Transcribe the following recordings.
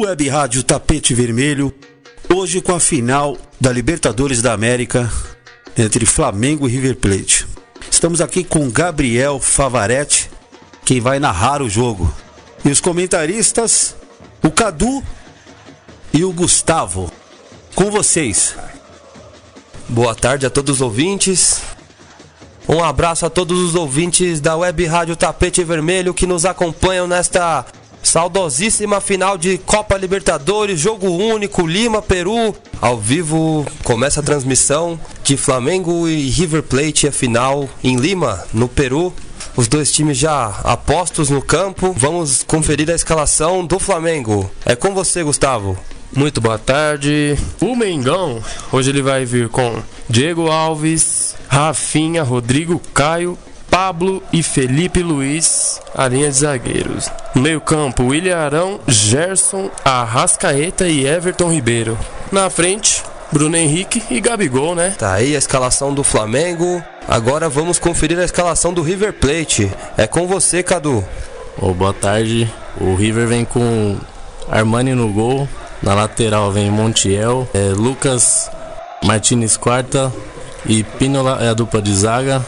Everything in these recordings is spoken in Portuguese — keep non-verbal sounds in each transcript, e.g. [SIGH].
Web Rádio Tapete Vermelho, hoje com a final da Libertadores da América entre Flamengo e River Plate. Estamos aqui com Gabriel Favaretti, quem vai narrar o jogo. E os comentaristas, o Cadu e o Gustavo. Com vocês. Boa tarde a todos os ouvintes. Um abraço a todos os ouvintes da Web Rádio Tapete Vermelho que nos acompanham nesta saudosíssima final de Copa Libertadores, jogo único, Lima, Peru. Ao vivo começa a transmissão de Flamengo e River Plate, a final em Lima, no Peru. Os dois times já apostos no campo. Vamos conferir a escalação do Flamengo. É com você, Gustavo. Muito boa tarde. O Mengão, hoje ele vai vir com Diego Alves, Rafinha, Rodrigo Caio, Pablo e Felipe Luiz, a linha de zagueiros. No meio-campo, William Arão, Gerson, Arrascaeta e Everton Ribeiro. Na frente, Bruno Henrique e Gabigol, né? Tá aí a escalação do Flamengo. Agora vamos conferir a escalação do River Plate. É com você, Cadu. Oh, boa tarde. O River vem com Armani no gol. Na lateral vem Montiel, é, Lucas Martinez quarta e Pinola é a dupla de zaga.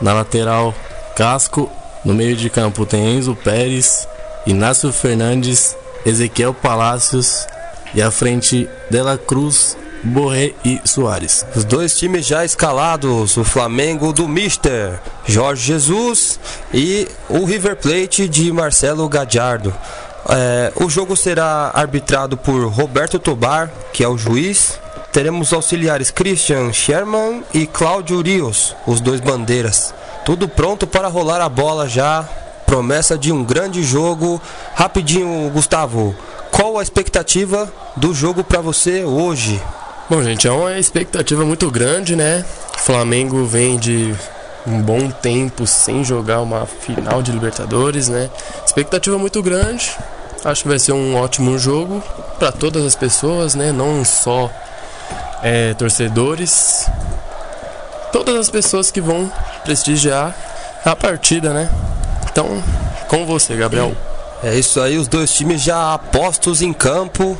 Na lateral, Casco. No meio de campo tem Enzo Pérez, Inácio Fernandes, Ezequiel Palácios e à frente Dela Cruz, Borré e Soares. Os dois times já escalados, o Flamengo do Mister Jorge Jesus e o River Plate de Marcelo Gadiardo. É, o jogo será arbitrado por Roberto Tobar, que é o juiz. Teremos auxiliares Christian Sherman e Cláudio Rios, os dois bandeiras. Tudo pronto para rolar a bola já. Promessa de um grande jogo. Rapidinho, Gustavo, qual a expectativa do jogo para você hoje? Bom, gente, é uma expectativa muito grande, né? O Flamengo vem de um bom tempo sem jogar uma final de Libertadores, né? Expectativa muito grande. Acho que vai ser um ótimo jogo para todas as pessoas, né? Não só é, torcedores, todas as pessoas que vão prestigiar a partida, né? Então, com você, Gabriel. É isso aí, os dois times já apostos em campo.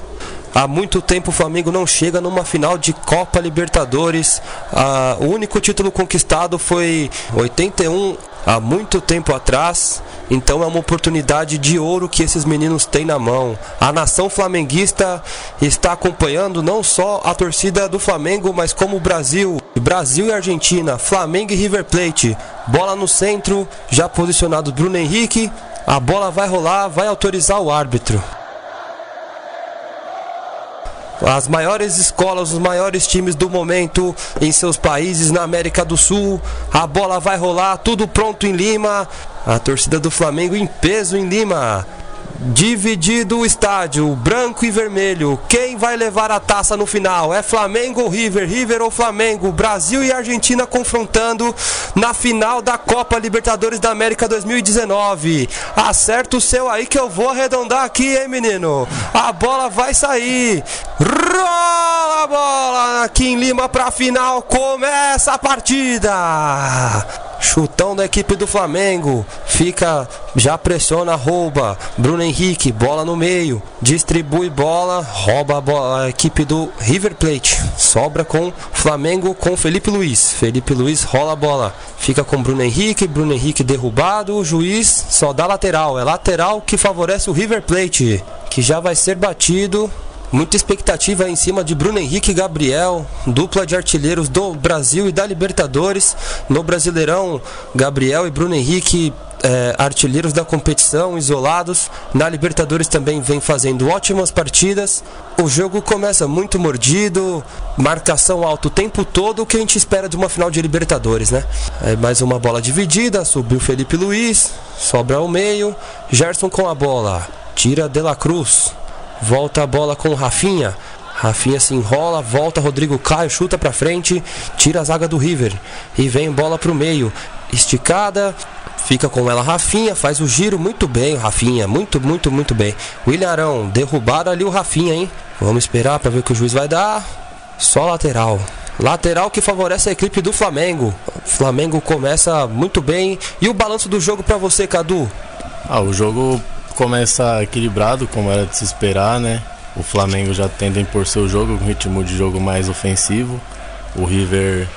Há muito tempo o Flamengo não chega numa final de Copa Libertadores. Ah, o único título conquistado foi 81, há muito tempo atrás. Então é uma oportunidade de ouro que esses meninos têm na mão. A nação flamenguista está acompanhando não só a torcida do Flamengo, mas como o Brasil. Brasil e Argentina, Flamengo e River Plate. Bola no centro, já posicionado Bruno Henrique. A bola vai rolar, vai autorizar o árbitro. As maiores escolas, os maiores times do momento em seus países na América do Sul. A bola vai rolar, tudo pronto em Lima. A torcida do Flamengo em peso em Lima. Dividido o estádio, branco e vermelho. Quem vai levar a taça no final? É Flamengo ou River? River ou Flamengo? Brasil e Argentina confrontando na final da Copa Libertadores da América 2019. Acerta o seu aí que eu vou arredondar aqui, hein, menino? A bola vai sair. Rola a bola aqui em Lima pra final. Começa a partida. Chutão da equipe do Flamengo. Fica, já pressiona, rouba. Bruno Henrique, bola no meio. Distribui bola, rouba a, bola, a equipe do River Plate. Sobra com Flamengo com Felipe Luiz. Felipe Luiz rola a bola. Fica com Bruno Henrique. Bruno Henrique derrubado. O juiz só dá lateral. É lateral que favorece o River Plate. Que já vai ser batido Muita expectativa em cima de Bruno Henrique e Gabriel, dupla de artilheiros do Brasil e da Libertadores. No Brasileirão, Gabriel e Bruno Henrique, é, artilheiros da competição, isolados. Na Libertadores também vem fazendo ótimas partidas. O jogo começa muito mordido, marcação alta o tempo todo, o que a gente espera de uma final de Libertadores, né? É mais uma bola dividida, subiu Felipe Luiz, sobra ao meio, Gerson com a bola, tira De La Cruz. Volta a bola com o Rafinha. Rafinha se enrola, volta Rodrigo Caio, chuta pra frente, tira a zaga do River e vem bola pro meio. Esticada, fica com ela Rafinha, faz o giro muito bem, o Rafinha, muito, muito, muito bem. William Arão, derrubaram ali o Rafinha, hein? Vamos esperar para ver o que o juiz vai dar. Só lateral. Lateral que favorece a equipe do Flamengo. O Flamengo começa muito bem. E o balanço do jogo para você, Cadu? Ah, o jogo começa equilibrado, como era de se esperar, né? O Flamengo já tende a impor seu jogo, um ritmo de jogo mais ofensivo. O River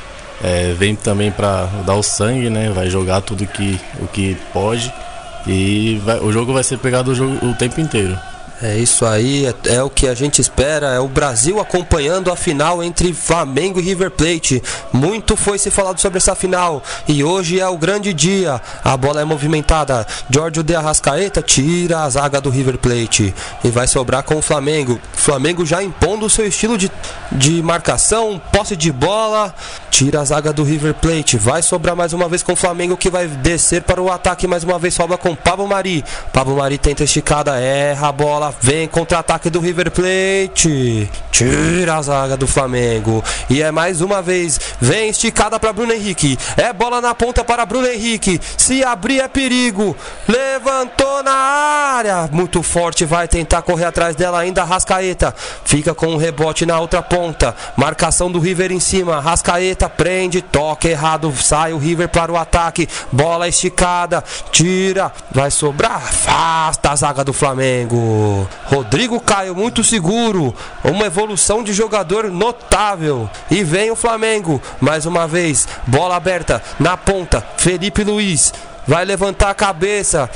é, vem também para dar o sangue, né? Vai jogar tudo que, o que pode. E vai, o jogo vai ser pegado o, jogo, o tempo inteiro. É isso aí, é, é, o que a gente espera. É o Brasil acompanhando a final entre Flamengo e River Plate. Muito foi se falado sobre essa final e hoje é o grande dia. A bola é movimentada. Giorgio de Arrascaeta tira a zaga do River Plate e vai sobrar com o Flamengo. Flamengo já impondo o seu estilo de, de marcação, posse de bola. Tira a zaga do River Plate. Vai sobrar mais uma vez com o Flamengo que vai descer para o ataque mais uma vez. Sobra com Pablo Mari. Pablo Mari tenta esticada, erra a bola Vem contra-ataque do River Plate. Tira a zaga do Flamengo. E é mais uma vez. Vem esticada para Bruno Henrique. É bola na ponta para Bruno Henrique. Se abrir é perigo. Levantou na área. Muito forte. Vai tentar correr atrás dela ainda. Rascaeta. Fica com o um rebote na outra ponta. Marcação do River em cima. Rascaeta prende. Toca errado. Sai o River para o ataque. Bola esticada. Tira. Vai sobrar. Afasta a zaga do Flamengo. Rodrigo Caio, muito seguro. Uma evolução de jogador notável. E vem o Flamengo. Mais uma vez. Bola aberta na ponta. Felipe Luiz. Vai levantar a cabeça.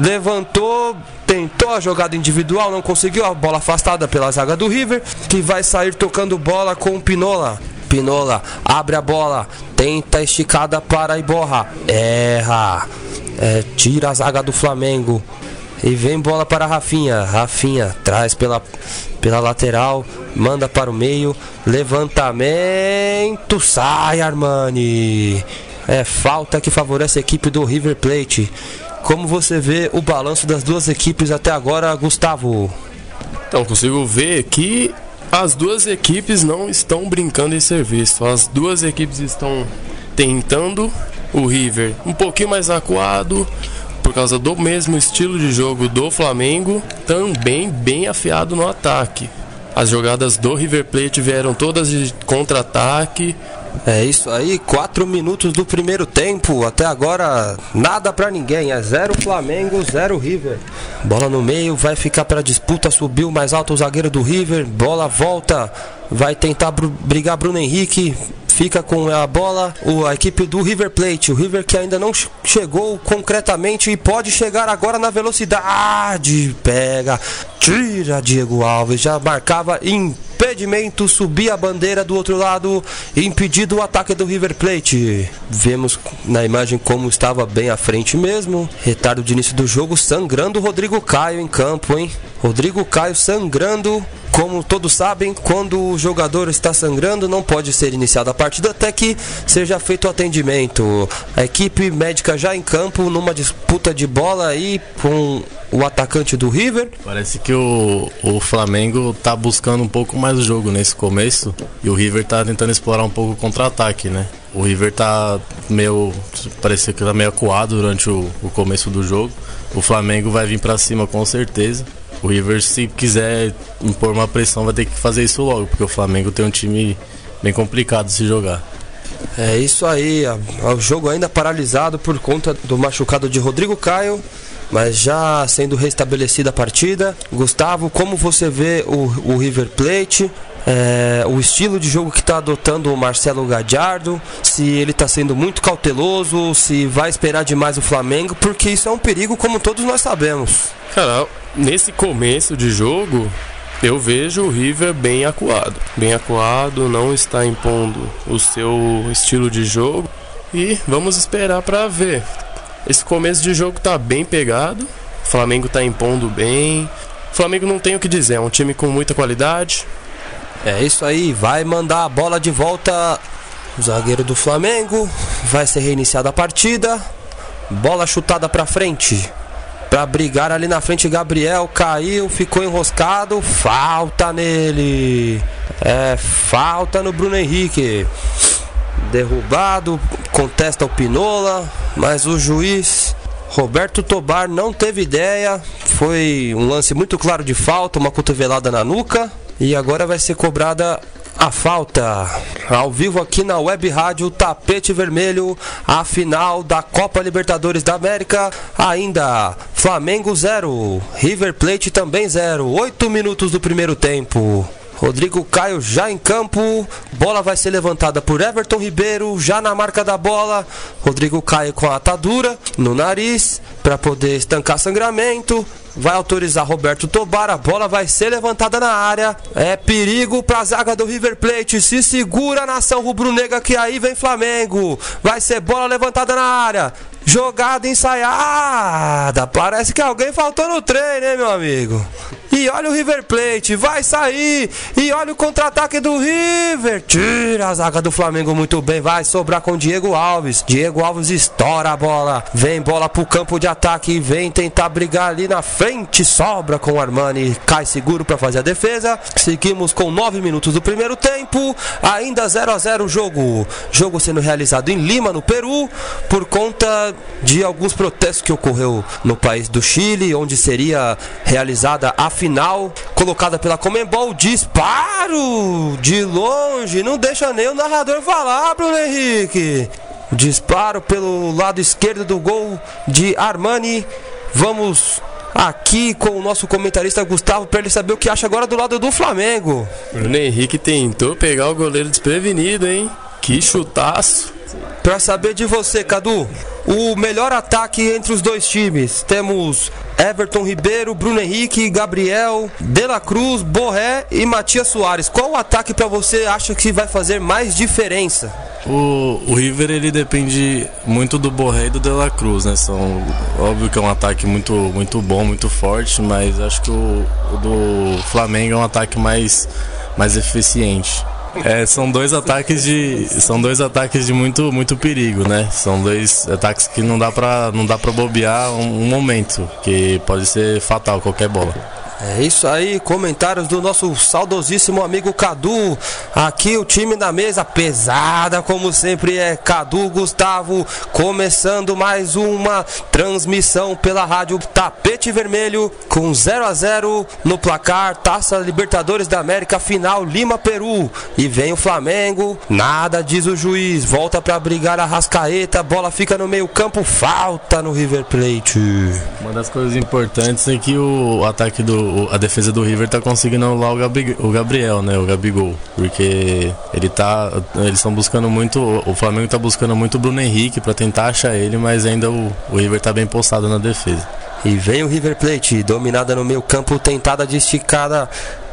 Levantou. Tentou a jogada individual. Não conseguiu. A bola afastada pela zaga do River. Que vai sair tocando bola com o Pinola. Pinola abre a bola, tenta esticada para Iborra, erra, é, tira a zaga do Flamengo, e vem bola para Rafinha. Rafinha traz pela, pela lateral, manda para o meio. Levantamento, sai Armani. É falta que favorece a equipe do River Plate. Como você vê o balanço das duas equipes até agora, Gustavo? Então, consigo ver que as duas equipes não estão brincando em serviço. As duas equipes estão tentando o River um pouquinho mais acuado, por causa do mesmo estilo de jogo do Flamengo, também bem afiado no ataque. As jogadas do River Plate vieram todas de contra-ataque. É isso aí, quatro minutos do primeiro tempo. Até agora, nada para ninguém. É zero Flamengo, zero River. Bola no meio, vai ficar para disputa. Subiu mais alto o zagueiro do River. Bola volta, vai tentar brigar Bruno Henrique fica com a bola o, a equipe do River Plate. O River que ainda não chegou concretamente e pode chegar agora na velocidade. Pega, tira Diego Alves, já marcava impedimento, subia a bandeira do outro lado, impedido o ataque do River Plate. Vemos na imagem como estava bem à frente mesmo. Retardo de início do jogo, sangrando o Rodrigo Caio em campo, hein? Rodrigo Caio sangrando como todos sabem, quando o jogador está sangrando, não pode ser iniciada a partida até que seja feito o atendimento. A equipe médica já em campo, numa disputa de bola aí com o atacante do River. Parece que o, o Flamengo está buscando um pouco mais o jogo nesse começo e o River está tentando explorar um pouco o contra-ataque, né? O River tá meio. parecia que tá meio acuado durante o, o começo do jogo. O Flamengo vai vir para cima com certeza. O River, se quiser impor uma pressão, vai ter que fazer isso logo, porque o Flamengo tem um time bem complicado de se jogar. É isso aí, o jogo ainda paralisado por conta do machucado de Rodrigo Caio, mas já sendo restabelecida a partida. Gustavo, como você vê o, o River Plate? É, o estilo de jogo que está adotando o Marcelo Gadiardo, se ele está sendo muito cauteloso, se vai esperar demais o Flamengo, porque isso é um perigo, como todos nós sabemos. Cara, nesse começo de jogo, eu vejo o River bem acuado. Bem acuado, não está impondo o seu estilo de jogo. E vamos esperar para ver. Esse começo de jogo tá bem pegado. O Flamengo tá impondo bem. O Flamengo não tem o que dizer, é um time com muita qualidade. É isso aí, vai mandar a bola de volta o zagueiro do Flamengo. Vai ser reiniciada a partida. Bola chutada para frente para brigar ali na frente. Gabriel caiu, ficou enroscado. Falta nele. É, falta no Bruno Henrique. Derrubado, contesta o Pinola, mas o juiz Roberto Tobar não teve ideia. Foi um lance muito claro de falta, uma cotovelada na nuca. E agora vai ser cobrada a falta. Ao vivo aqui na Web Rádio Tapete Vermelho, a final da Copa Libertadores da América. Ainda Flamengo 0, River Plate também 0. 8 minutos do primeiro tempo. Rodrigo Caio já em campo. Bola vai ser levantada por Everton Ribeiro, já na marca da bola. Rodrigo Caio com a atadura no nariz para poder estancar sangramento vai autorizar Roberto Tobar, a bola vai ser levantada na área. É perigo para a zaga do River Plate. Se segura a nação rubro-negra que aí vem Flamengo. Vai ser bola levantada na área. Jogada ensaiada. Parece que alguém faltou no treino, hein, meu amigo? E olha o River Plate, vai sair. E olha o contra-ataque do River. Tira a zaga do Flamengo muito bem. Vai sobrar com Diego Alves. Diego Alves estoura a bola. Vem bola pro campo de ataque. Vem tentar brigar ali na frente. Sobra com o Armani. Cai seguro para fazer a defesa. Seguimos com 9 minutos do primeiro tempo. Ainda 0 a 0 o jogo. Jogo sendo realizado em Lima, no Peru. Por conta de alguns protestos que ocorreu no país do Chile. Onde seria realizada a final colocada pela Comembol, disparo de longe, não deixa nem o narrador falar, Bruno Henrique. Disparo pelo lado esquerdo do gol de Armani. Vamos aqui com o nosso comentarista Gustavo para ele saber o que acha agora do lado do Flamengo. Bruno Henrique tentou pegar o goleiro desprevenido, hein? Que chutaço. Para saber de você, Cadu, o melhor ataque entre os dois times. Temos Everton Ribeiro, Bruno Henrique, Gabriel, De La Cruz, Borré e Matias Soares. Qual o ataque para você acha que vai fazer mais diferença? O, o River ele depende muito do Borré e do De La Cruz, né? São óbvio que é um ataque muito muito bom, muito forte, mas acho que o, o do Flamengo é um ataque mais mais eficiente. É, são dois ataques de são dois ataques de muito muito perigo, né? São dois ataques que não dá para não dá para bobear um, um momento, que pode ser fatal qualquer bola. É isso aí, comentários do nosso saudosíssimo amigo Cadu. Aqui o time da mesa pesada, como sempre é Cadu Gustavo, começando mais uma transmissão pela rádio Tapete Vermelho com 0 a 0 no placar Taça Libertadores da América final Lima Peru. E vem o Flamengo, nada diz o juiz, volta para brigar a Rascaeta, bola fica no meio-campo, falta no River Plate. Uma das coisas importantes é que o ataque do a defesa do River tá conseguindo anular o, o Gabriel, né? O Gabigol. Porque ele tá. Eles estão buscando muito. O Flamengo tá buscando muito o Bruno Henrique para tentar achar ele, mas ainda o, o River tá bem postado na defesa. E vem o River Plate, dominada no meio campo, tentada de esticada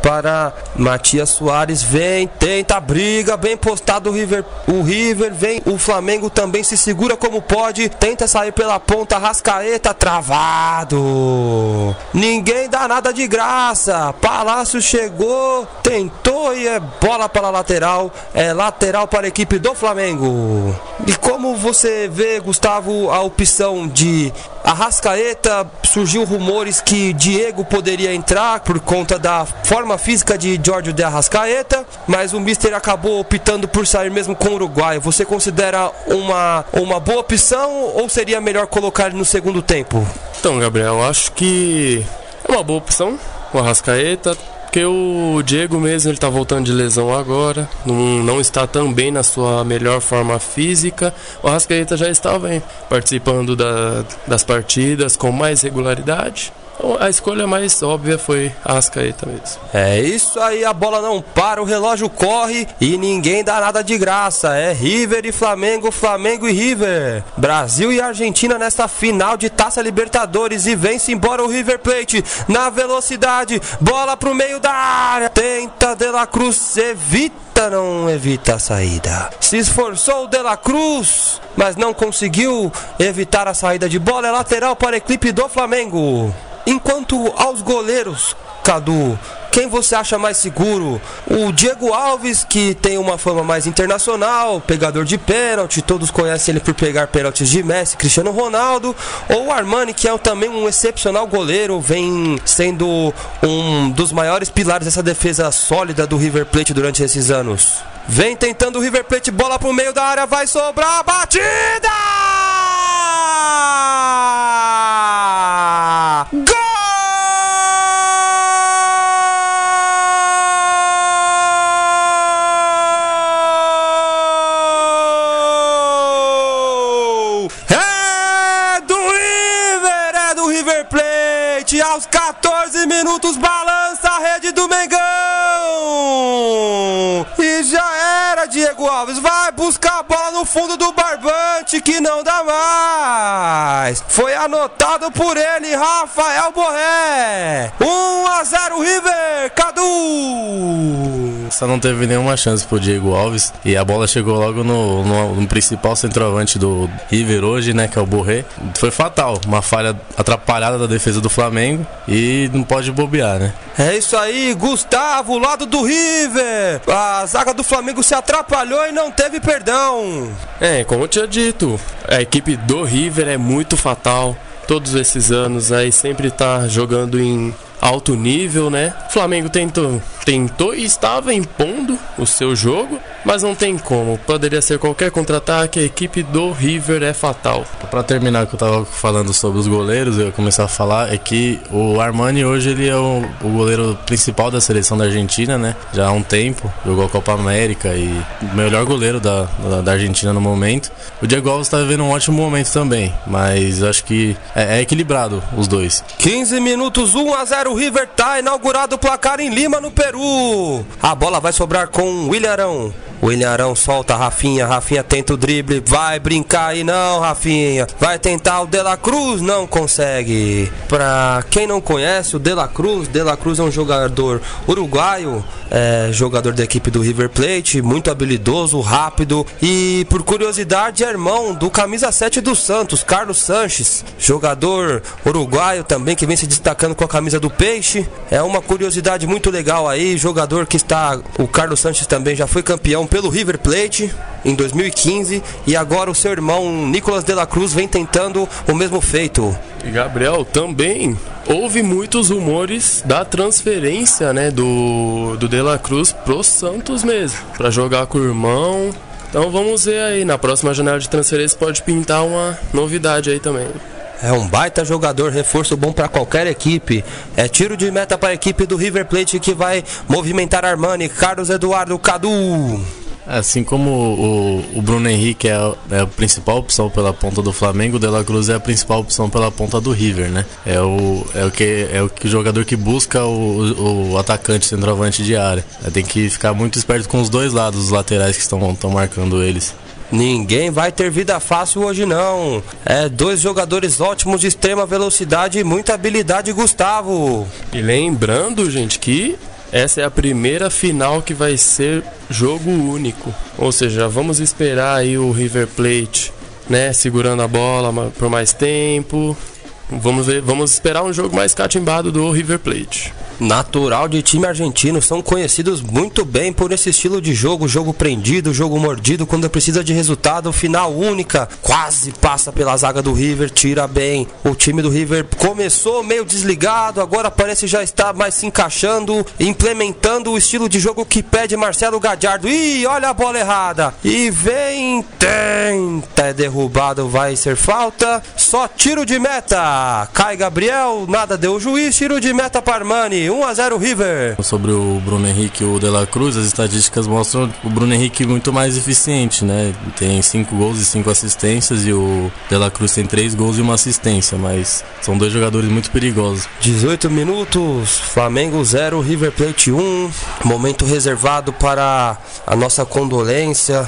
para Matias Soares. Vem, tenta, briga, bem postado o River. O River vem, o Flamengo também se segura como pode. Tenta sair pela ponta, Rascaeta travado. Ninguém dá nada de graça. Palácio chegou, tentou e é bola para a lateral. É lateral para a equipe do Flamengo. E como você vê, Gustavo, a opção de Arrascaeta, surgiu rumores que Diego poderia entrar por conta da forma física de Giorgio de Arrascaeta, mas o Mister acabou optando por sair mesmo com o Uruguai. Você considera uma, uma boa opção ou seria melhor colocar ele no segundo tempo? Então, Gabriel, acho que é uma boa opção o Arrascaeta porque o Diego mesmo ele tá voltando de lesão agora, não, não está tão bem na sua melhor forma física. O Rascaeta já estava hein, participando da, das partidas com mais regularidade. Então, a escolha mais óbvia foi a Rascaeta mesmo. É isso aí, a bola não para, o relógio corre e ninguém dá nada de graça. É River e Flamengo, Flamengo e River. Brasil e Argentina nesta final de Taça Libertadores e vence embora o River Plate na velocidade. Bola pro meio da área. Tenta De La Cruz, evita não evita a saída. Se esforçou o De La Cruz, mas não conseguiu evitar a saída de bola. É lateral para a equipe do Flamengo. Enquanto aos goleiros, Cadu, quem você acha mais seguro? O Diego Alves, que tem uma fama mais internacional, pegador de pênalti, todos conhecem ele por pegar pênaltis de Messi, Cristiano Ronaldo, ou o Armani, que é também um excepcional goleiro, vem sendo um dos maiores pilares dessa defesa sólida do River Plate durante esses anos. Vem tentando o River Plate, bola pro meio da área, vai sobrar batida! Gol! Aos 14 minutos balança a rede do Mengão. Diego Alves. Vai buscar a bola no fundo do barbante que não dá mais. Foi anotado por ele, Rafael Borré. 1 a 0 River, Cadu. Só não teve nenhuma chance pro Diego Alves e a bola chegou logo no, no, no principal centroavante do River hoje, né, que é o Borré. Foi fatal, uma falha atrapalhada da defesa do Flamengo e não pode bobear, né? É isso aí, Gustavo, lado do River. A zaga do Flamengo se atrapalhou e não teve perdão. É, como eu tinha dito, a equipe do River é muito fatal. Todos esses anos aí sempre tá jogando em alto nível, né? O Flamengo tentou, tentou e estava impondo o seu jogo, mas não tem como. Poderia ser qualquer contra-ataque, a equipe do River é fatal. Para terminar o que eu tava falando sobre os goleiros, eu ia começar a falar é que o Armani hoje ele é o, o goleiro principal da seleção da Argentina, né? Já há um tempo, jogou a Copa América e o melhor goleiro da, da, da Argentina no momento. O Diego Alves tá vivendo um ótimo momento também, mas acho que é, é equilibrado os dois. 15 minutos, 1 a 0 River tá inaugurado o placar em Lima, no Peru. A bola vai sobrar com o William Arão. William Arão solta Rafinha, Rafinha tenta o drible, vai brincar e não, Rafinha. Vai tentar o De La Cruz, não consegue. Pra quem não conhece, o De La Cruz, De La Cruz é um jogador uruguaio, é, jogador da equipe do River Plate, muito habilidoso, rápido e por curiosidade é irmão do camisa 7 do Santos, Carlos Sanches, jogador uruguaio também que vem se destacando com a camisa do Peixe. É uma curiosidade muito legal aí, jogador que está, o Carlos Sanches também já foi campeão pelo River Plate em 2015 e agora o seu irmão Nicolas de la Cruz vem tentando o mesmo feito. E Gabriel, também houve muitos rumores da transferência, né, do do De La Cruz pro Santos mesmo, para jogar com o irmão. Então vamos ver aí, na próxima janela de transferência pode pintar uma novidade aí também. É um baita jogador, reforço bom para qualquer equipe. É tiro de meta para a equipe do River Plate que vai movimentar Armani, Carlos Eduardo Cadu. Assim como o, o Bruno Henrique é a, é a, principal opção pela ponta do Flamengo, o De La Cruz é a principal opção pela ponta do River, né? É o, é o, que, é o que, jogador que busca o, o atacante centroavante de área. Tem que ficar muito esperto com os dois lados, os laterais que estão marcando eles. Ninguém vai ter vida fácil hoje não. É dois jogadores ótimos de extrema velocidade e muita habilidade, Gustavo. E lembrando, gente, que essa é a primeira final que vai ser jogo único. Ou seja, vamos esperar aí o River Plate, né, segurando a bola por mais tempo. Vamos ver, vamos esperar um jogo mais catimbado do River Plate natural de time argentino, são conhecidos muito bem por esse estilo de jogo, jogo prendido, jogo mordido, quando precisa de resultado, final única, quase passa pela zaga do River, tira bem. O time do River começou meio desligado, agora parece já estar mais se encaixando, implementando o estilo de jogo que pede Marcelo Gadiardo. Ih, olha a bola errada. E vem, tenta, é derrubado, vai ser falta. Só tiro de meta. Cai Gabriel, nada deu o juiz, tiro de meta para Armani. 1 a 0 River. Sobre o Bruno Henrique e o De La Cruz, as estatísticas mostram o Bruno Henrique muito mais eficiente, né? Tem 5 gols e 5 assistências e o De La Cruz tem 3 gols e uma assistência, mas são dois jogadores muito perigosos. 18 minutos, Flamengo 0, River Plate 1. Momento reservado para a nossa condolência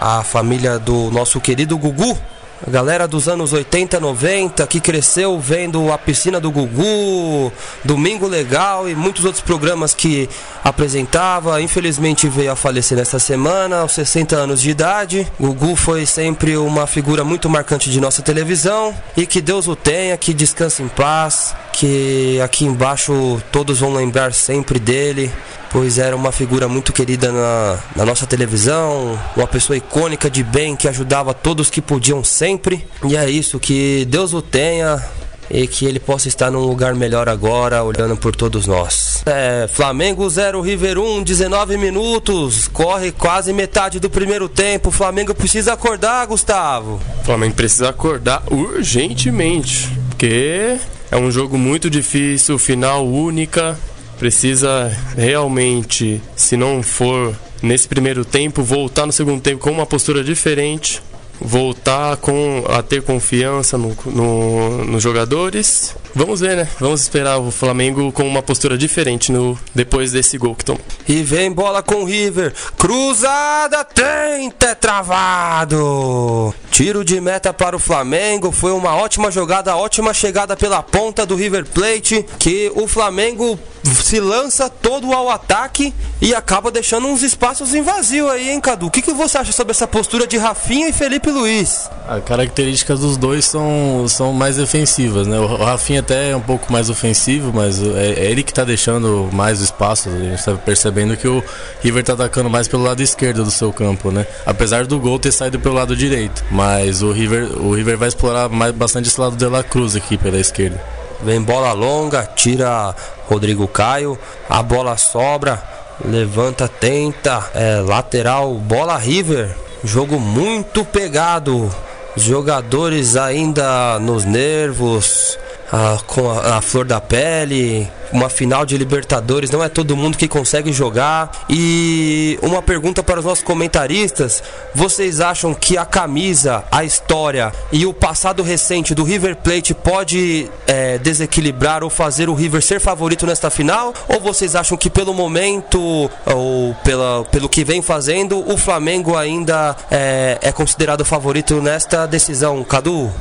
à família do nosso querido Gugu, a galera dos anos 80, 90 que cresceu vendo a piscina do Gugu, Domingo Legal e muitos outros programas que apresentava. Infelizmente veio a falecer nesta semana, aos 60 anos de idade. Gugu foi sempre uma figura muito marcante de nossa televisão e que Deus o tenha, que descanse em paz, que aqui embaixo todos vão lembrar sempre dele pois era uma figura muito querida na, na, nossa televisão, uma pessoa icônica de bem que ajudava todos que podiam sempre. E é isso, que Deus o tenha. E que ele possa estar num lugar melhor agora, olhando por todos nós. É, Flamengo 0, River 1, 19 minutos. Corre quase metade do primeiro tempo. Flamengo precisa acordar, Gustavo. Flamengo precisa acordar urgentemente. Porque é um jogo muito difícil, final única precisa realmente, se não for nesse primeiro tempo, voltar no segundo tempo com uma postura diferente voltar com, a ter confiança no, no, nos jogadores. Vamos ver, né? Vamos esperar o Flamengo com uma postura diferente no, depois desse gol que tomou. E vem bola com o River. Cruzada, tenta, é travado. Tiro de meta para o Flamengo. Foi uma ótima jogada, ótima chegada pela ponta do River Plate. Que o Flamengo se lança todo ao ataque e acaba deixando uns espaços em vazio aí, hein, Cadu? O que, que você acha sobre essa postura de Rafinha e Felipe Luiz? As características dos dois são, são mais defensivas, né? O Rafinha até é um pouco mais ofensivo, mas é, é ele que está deixando mais espaço. A gente está percebendo que o River está atacando mais pelo lado esquerdo do seu campo, né? Apesar do gol ter saído pelo lado direito, mas o River, o River vai explorar mais, bastante esse lado de La Cruz aqui pela esquerda. Vem bola longa, tira Rodrigo Caio, a bola sobra, levanta, tenta, é, lateral, bola River, jogo muito pegado, jogadores ainda nos nervos, a, com a, a flor da pele, uma final de Libertadores, não é todo mundo que consegue jogar. E uma pergunta para os nossos comentaristas: vocês acham que a camisa, a história e o passado recente do River Plate pode é, desequilibrar ou fazer o River ser favorito nesta final? Ou vocês acham que pelo momento ou pela, pelo que vem fazendo, o Flamengo ainda é, é considerado favorito nesta decisão, Cadu?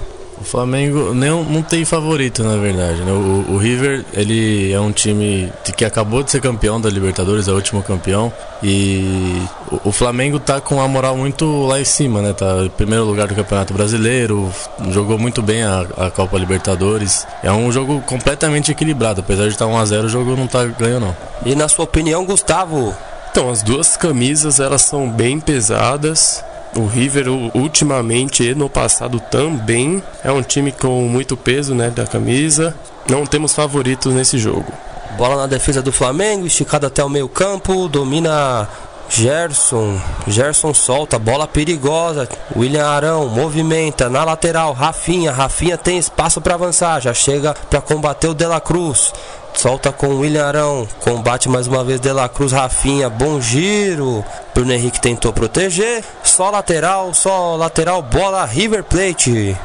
O Flamengo não, não tem favorito, na verdade. Né? O, o, River ele é um time que acabou de ser campeão da Libertadores, é o último campeão. E o, o Flamengo tá com a moral muito lá em cima, né? Tá em primeiro lugar do Campeonato Brasileiro, jogou muito bem a, a Copa Libertadores. É um jogo completamente equilibrado, apesar de estar 1x0, o jogo não tá ganho não. E na sua opinião, Gustavo? Então, as duas camisas elas são bem pesadas. O River ultimamente e no passado também é um time com muito peso, né, da camisa. Não temos favoritos nesse jogo. Bola na defesa do Flamengo, esticada até o meio-campo, domina Gerson, Gerson solta, bola perigosa. William Arão movimenta na lateral. Rafinha, Rafinha tem espaço para avançar, já chega para combater o Dela Cruz. Solta com o William Arão, combate mais uma vez Dela Cruz, Rafinha, bom giro. Bruno Henrique tentou proteger, só lateral, só lateral, bola River Plate.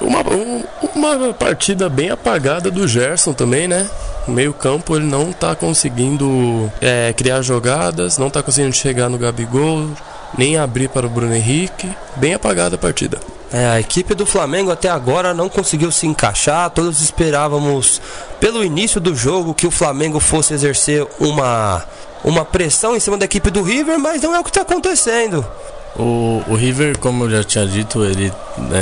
Uma, um, uma partida bem apagada do Gerson também, né? Meio campo ele não tá conseguindo é, criar jogadas, não tá conseguindo chegar no Gabigol, nem abrir para o Bruno Henrique. Bem apagada a partida. É, a equipe do Flamengo até agora não conseguiu se encaixar. Todos esperávamos, pelo início do jogo, que o Flamengo fosse exercer uma, uma pressão em cima da equipe do River, mas não é o que está acontecendo. O, o, River, como eu já tinha dito, ele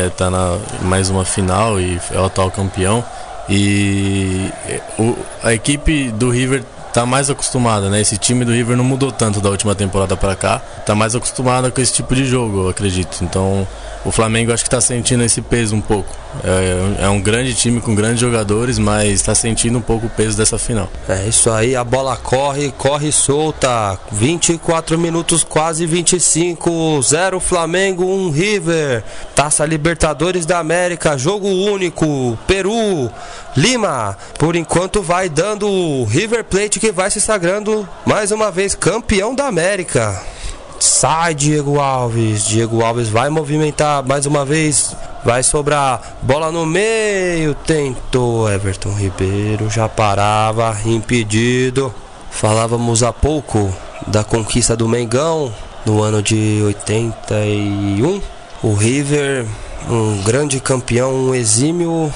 está é, na mais uma final e é o atual campeão. E o, a equipe do River tá mais acostumada, né? Esse time do River não mudou tanto da última temporada para cá. Tá mais acostumada com esse tipo de jogo, eu acredito. Então, o Flamengo acho que está sentindo esse peso um pouco. É, é, um grande time com grandes jogadores, mas está sentindo um pouco o peso dessa final. É isso aí, a bola corre, corre solta. 24 minutos, quase 25. 0 Flamengo, 1 um River. Taça Libertadores da América, jogo único. Peru, Lima. Por enquanto vai dando o River Plate que vai se sagrando mais uma vez campeão da América. Sai Diego Alves. Diego Alves vai movimentar mais uma vez. Vai sobrar. Bola no meio. Tentou. Everton Ribeiro já parava. Impedido. Falávamos há pouco da conquista do Mengão no ano de 81. O River, um grande campeão, um exímio,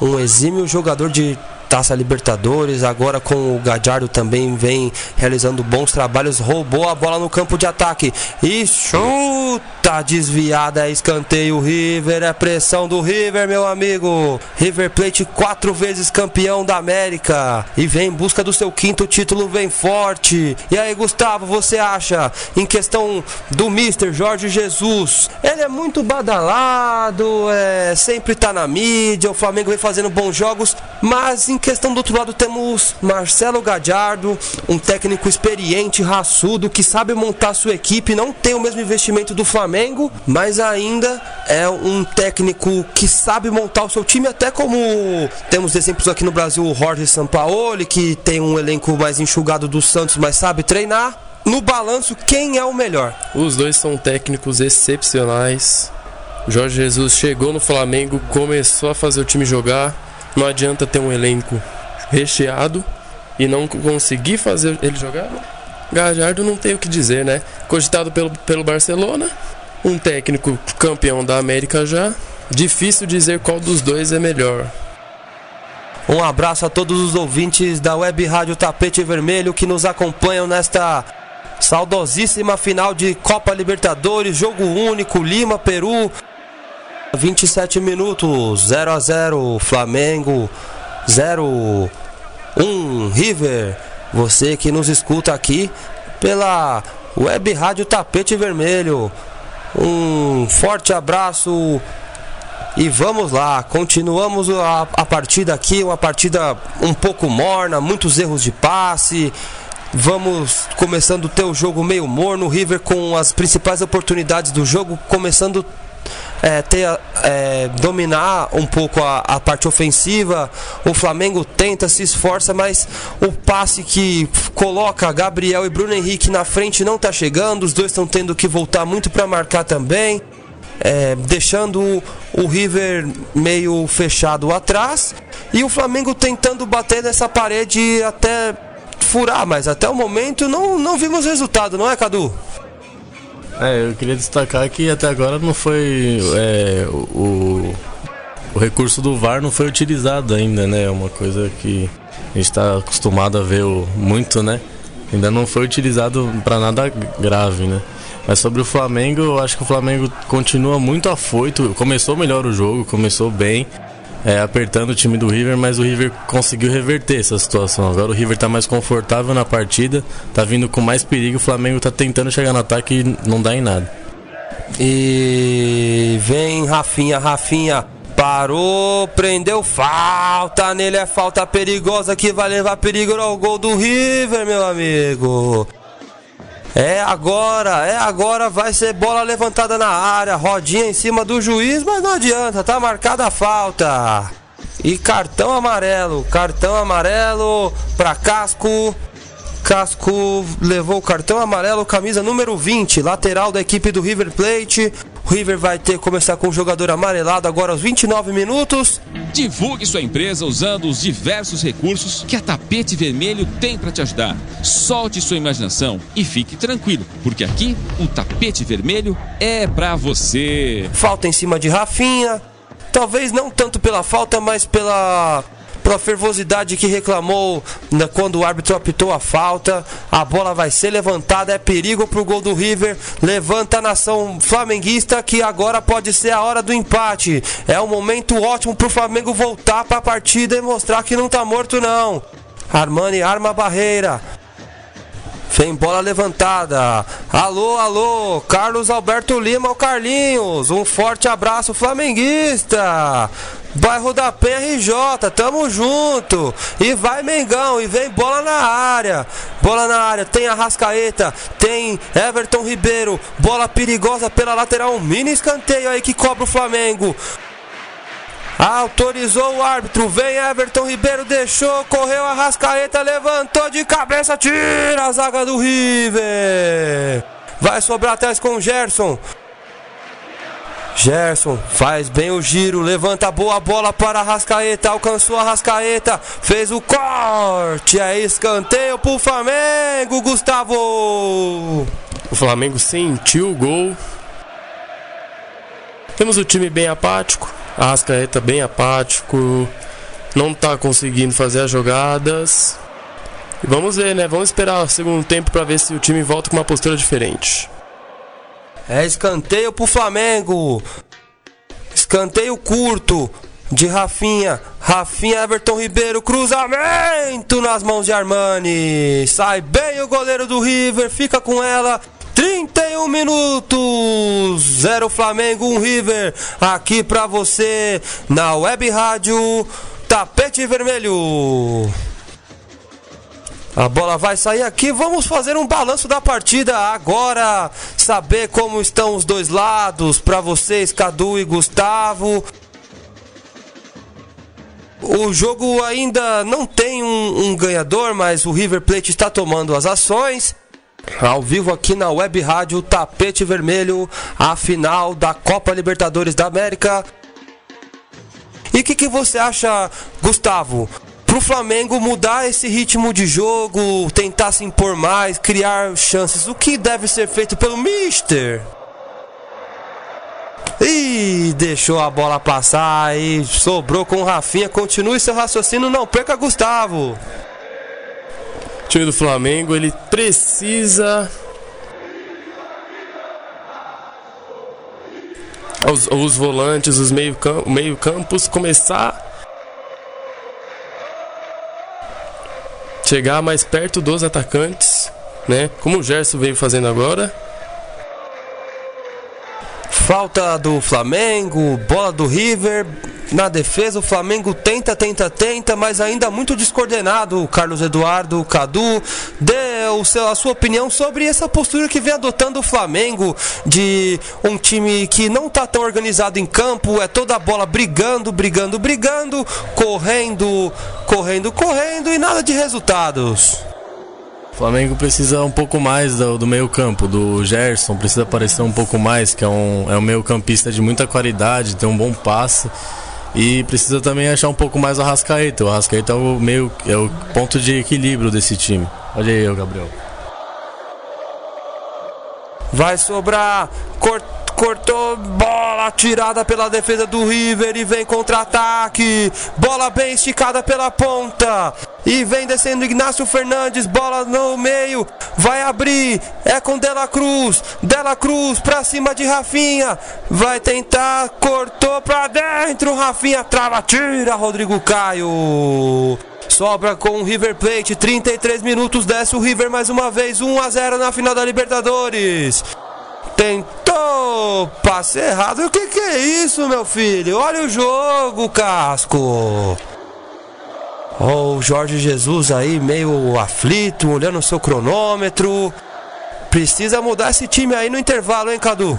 um exímio jogador de Taça Libertadores, agora com o Gajardo também vem realizando bons trabalhos, roubou a bola no campo de ataque e chuta desviada, escanteio River, é pressão do River, meu amigo. River Plate quatro vezes campeão da América e vem em busca do seu quinto título, vem forte. E aí, Gustavo, você acha em questão do Mister Jorge Jesus? Ele é muito badalado, é, sempre tá na mídia, o Flamengo vem fazendo bons jogos, mas em questão do outro lado temos Marcelo Gadiardo, um técnico experiente, raçudo, que sabe montar sua equipe, não tem o mesmo investimento do Flamengo, mas ainda é um técnico que sabe montar o seu time, até como temos exemplos aqui no Brasil, o Jorge Sampaoli, que tem um elenco mais enxugado do Santos, mas sabe treinar. No balanço, quem é o melhor? Os dois são técnicos excepcionais, Jorge Jesus chegou no Flamengo, começou a fazer o time jogar. Não adianta ter um elenco recheado e não conseguir fazer ele jogar. Gajardo não tem o que dizer, né? Cogitado pelo, pelo Barcelona, um técnico campeão da América já. Difícil dizer qual dos dois é melhor. Um abraço a todos os ouvintes da Web Rádio Tapete Vermelho que nos acompanham nesta saudosíssima final de Copa Libertadores, jogo único, Lima, Peru. 27 minutos, 0 a 0 Flamengo, 0 1 River. Você que nos escuta aqui pela Web Rádio Tapete Vermelho. Um forte abraço e vamos lá, continuamos a, a partida aqui, uma partida um pouco morna, muitos erros de passe. Vamos começando o teu jogo meio morno, River com as principais oportunidades do jogo, começando é, ter, é, dominar um pouco a, a, parte ofensiva. O Flamengo tenta, se esforça, mas o passe que coloca Gabriel e Bruno Henrique na frente não está chegando. Os dois estão tendo que voltar muito para marcar também é, deixando o River meio fechado atrás e o Flamengo tentando bater nessa parede até furar, mas até o momento não, não vimos resultado, não é, Cadu? É, eu queria destacar que até agora não foi é, o, o recurso do VAR não foi utilizado ainda, né? É uma coisa que a gente está acostumado a ver muito, né? Ainda não foi utilizado para nada grave, né? Mas sobre o Flamengo, eu acho que o Flamengo continua muito afoito. Começou melhor o jogo, começou bem, é, apertando o time do River, mas o River conseguiu reverter essa situação. Agora o River está mais confortável na partida, está vindo com mais perigo. O Flamengo está tentando chegar no ataque e não dá em nada. E vem Rafinha, Rafinha. Parou, prendeu falta nele, é falta perigosa que vai levar perigo ao gol do River, meu amigo. É agora, é agora, vai ser bola levantada na área, rodinha em cima do juiz, mas não adianta, tá marcada a falta. E cartão amarelo, cartão amarelo para Casco. Casco levou o cartão amarelo, camisa número 20, lateral da equipe do River Plate. River vai ter que começar com o jogador amarelado agora aos 29 minutos. Divulgue sua empresa usando os diversos recursos que a Tapete Vermelho tem para te ajudar. Solte sua imaginação e fique tranquilo, porque aqui o Tapete Vermelho é para você. Falta em cima de Rafinha. Talvez não tanto pela falta, mas pela pela fervosidade que reclamou né, quando o árbitro apitou a falta. A bola vai ser levantada, é perigo pro gol do River. Levanta a nação flamenguista que agora pode ser a hora do empate. É um momento ótimo pro Flamengo voltar para a partida e mostrar que não tá morto não. Armani arma a barreira. Vem bola levantada. Alô, alô, Carlos Alberto Lima, o Carlinhos. Um forte abraço flamenguista. Bairro da Penha RJ, tamo junto. E vai Mengão, e vem bola na área. Bola na área, tem a Rascaeta, tem Everton Ribeiro. Bola perigosa pela lateral, um mini escanteio aí que cobra o Flamengo. Autorizou o árbitro, vem Everton Ribeiro, deixou, correu a Rascaeta, levantou de cabeça, tira a zaga do River. Vai sobrar atrás com o Gerson. Gerson faz bem o giro, levanta boa bola para a Rascaeta, alcançou a Rascaeta, fez o corte, é escanteio pro Flamengo, Gustavo. O Flamengo sentiu o gol. Temos o time bem apático, a Rascaeta bem apático, não está conseguindo fazer as jogadas. Vamos ver, né? Vamos esperar o segundo tempo para ver se o time volta com uma postura diferente. É escanteio pro Flamengo. Escanteio curto de Rafinha. Rafinha Everton Ribeiro, cruzamento nas mãos de Armani. Sai bem o goleiro do River, fica com ela. 31 minutos, 0 Flamengo, 1 um River. Aqui pra você na Web Rádio Tapete Vermelho. A bola vai sair aqui. Vamos fazer um balanço da partida agora. Saber como estão os dois lados para vocês, Cadu e Gustavo. O jogo ainda não tem um, um, ganhador, mas o River Plate está tomando as ações. Ao vivo aqui na Web Rádio Tapete Vermelho, a final da Copa Libertadores da América. E o que, que você acha, Gustavo? Pro Flamengo mudar esse ritmo de jogo, tentar se impor mais, criar chances, o que deve ser feito pelo Mister? Ih, deixou a bola passar e sobrou com o Rafinha. Continue seu raciocínio, não perca Gustavo. O time do Flamengo, ele precisa os, os volantes, os meio, camp, meio começar chegar mais perto dos atacantes, né? Como o Gerson veio fazendo agora. Falta do Flamengo, bola do River. Na defesa, o Flamengo tenta, tenta, tenta, mas ainda muito descoordenado. Carlos Eduardo, Cadu, o seu, a sua opinião sobre essa postura que vem adotando o Flamengo de um time que não está tão organizado em campo, é toda a bola brigando, brigando, brigando, correndo, correndo, correndo e nada de resultados. O Flamengo precisa um pouco mais do, do meio campo, do Gerson, precisa aparecer um pouco mais, que é um, é um meio campista de muita qualidade, tem um bom passe. E precisa também achar um pouco mais o Arrascaeta. O Arrascaeta é o, meio, é o ponto de equilíbrio desse time. Olha aí, Gabriel. Vai sobrar, corta cortou, bola tirada pela defesa do River e vem contra-ataque. Bola bem esticada pela ponta. E vem descendo Ignacio Fernandes, bola no meio, vai abrir, é com Dela Cruz, Dela Cruz pra cima de Rafinha, vai tentar, cortou pra dentro, Rafinha trava, tira Rodrigo Caio. Sobra com o River Plate, 33 minutos, desce o River mais uma vez, 1 a 0 na final da Libertadores. Tentou passe errado. O que, que é isso, meu filho? Olha o jogo, casco. Oh, o Jorge Jesus aí meio aflito, olhando o seu cronômetro. Precisa mudar esse time aí no intervalo, hein, Cadu?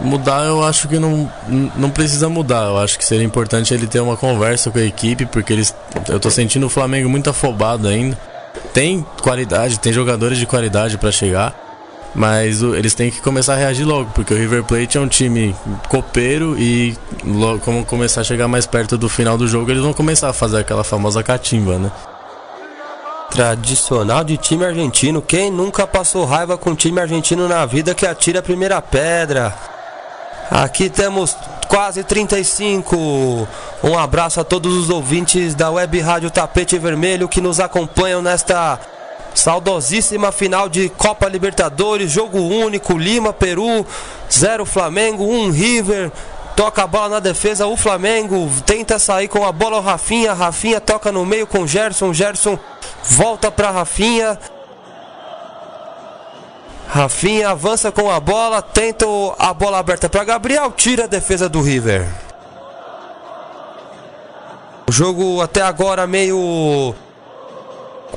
Mudar eu acho que não, não precisa mudar. Eu acho que seria importante ele ter uma conversa com a equipe, porque eles. Eu tô sentindo o Flamengo muito afobado ainda. Tem qualidade, tem jogadores de qualidade para chegar. Mas o, eles têm que começar a reagir logo, porque o River Plate é um time copeiro e logo, como começar a chegar mais perto do final do jogo, eles vão começar a fazer aquela famosa catimba, né? Tradicional de time argentino. Quem nunca passou raiva com time argentino na vida que atira a primeira pedra? Aqui temos quase 35. Um abraço a todos os ouvintes da Web Rádio Tapete Vermelho que nos acompanham nesta Saudosíssima final de Copa Libertadores, jogo único, Lima, Peru, 0 Flamengo, 1 um River. Toca a bola na defesa, o Flamengo tenta sair com a bola o Rafinha, Rafinha toca no meio com Gerson, Gerson volta para Rafinha. Rafinha avança com a bola, tenta a bola aberta para Gabriel, tira a defesa do River. O jogo até agora meio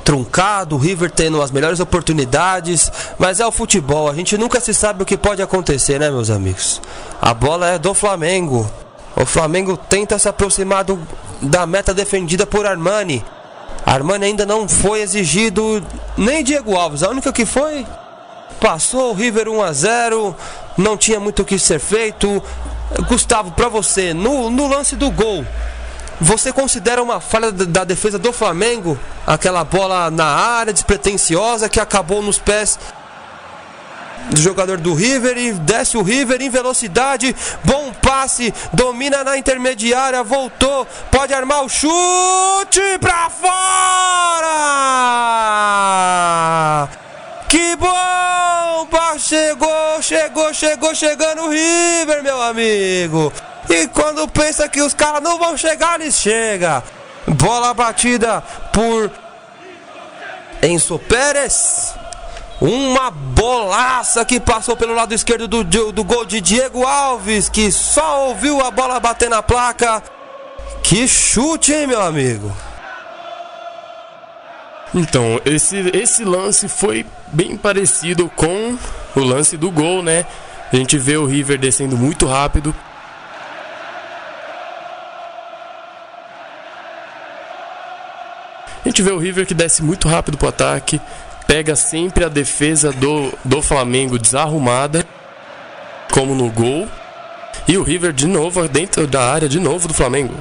truncado, o River tendo as melhores oportunidades, mas é o futebol, a gente nunca se sabe o que pode acontecer, né, meus amigos? A bola é do Flamengo. O Flamengo tenta se aproximar do, da meta defendida por Armani. Armani ainda não foi exigido nem Diego Alves, a única que foi passou o River 1 a 0, não tinha muito o que ser feito. Gustavo, para você, no, no lance do gol, você considera uma falha da defesa do Flamengo? Aquela bola na área despretensiosa que acabou nos pés do jogador do River e desce o River em velocidade, bom passe, domina na intermediária, voltou, pode armar o chute pra fora! Que bomba! Chegou, chegou, chegou, chegando o River, meu amigo! E quando pensa que os caras não vão chegar, eles chegam. Bola batida por Enzo Pérez. Uma bolaça que passou pelo lado esquerdo do, do, do, gol de Diego Alves, que só ouviu a bola bater na placa. Que chute, hein, meu amigo? Então, esse, esse lance foi bem parecido com o lance do gol, né? A gente vê o River descendo muito rápido, A gente vê o River que desce muito rápido pro ataque, pega sempre a defesa do, do Flamengo desarrumada, como no gol. E o River de novo dentro da área, de novo do Flamengo.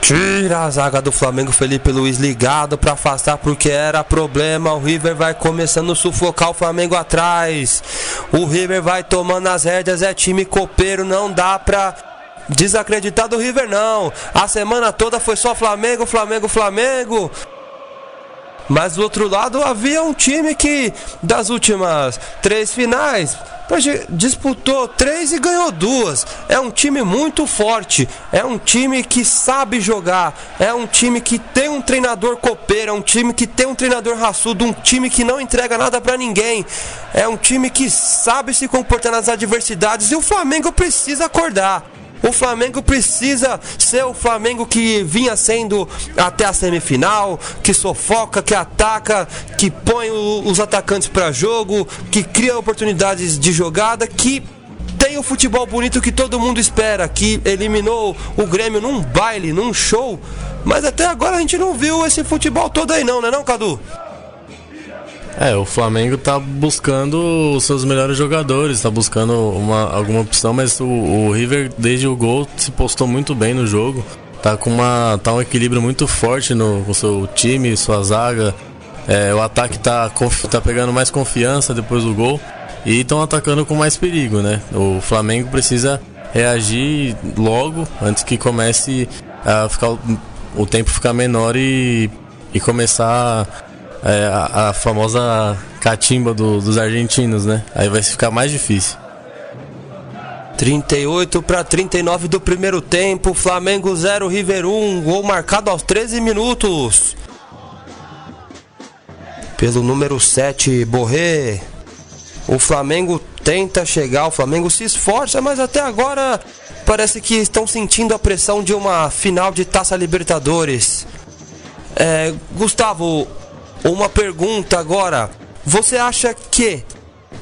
Tira a zaga do Flamengo, Felipe Luiz ligado para afastar porque era problema. O River vai começando a sufocar o Flamengo atrás. O River vai tomando as rédeas, é time copeiro, não dá pra desacreditar do River não. A semana toda foi só Flamengo, Flamengo, Flamengo. Mas do outro lado havia um time que das últimas três finais disputou três e ganhou duas. É um time muito forte. É um time que sabe jogar. É um time que tem um treinador copeiro. É um time que tem um treinador raçudo. Um time que não entrega nada para ninguém. É um time que sabe se comportar nas adversidades. E o Flamengo precisa acordar. O Flamengo precisa ser o Flamengo que vinha sendo até a semifinal, que sofoca, que ataca, que põe o, os atacantes para jogo, que cria oportunidades de jogada, que tem o futebol bonito que todo mundo espera, que eliminou o Grêmio num baile, num show. Mas até agora a gente não viu esse futebol todo aí não, né não, Cadu? É, o Flamengo tá buscando os seus melhores jogadores, tá buscando uma, alguma opção, mas o, o River, desde o gol, se postou muito bem no jogo. Tá com uma, tá um equilíbrio muito forte no, com seu time, sua zaga. É, o ataque tá, tá pegando mais confiança depois do gol e estão atacando com mais perigo, né? O Flamengo precisa reagir logo antes que comece a ficar o tempo ficar menor e, e começar é, a, a, famosa catimba do, dos argentinos, né? Aí vai ficar mais difícil. 38 para 39 do primeiro tempo, Flamengo 0, River 1, gol marcado aos 13 minutos. Pelo número 7, Borré. O Flamengo tenta chegar, o Flamengo se esforça, mas até agora parece que estão sentindo a pressão de uma final de Taça Libertadores. É, Gustavo, uma pergunta agora. Você acha que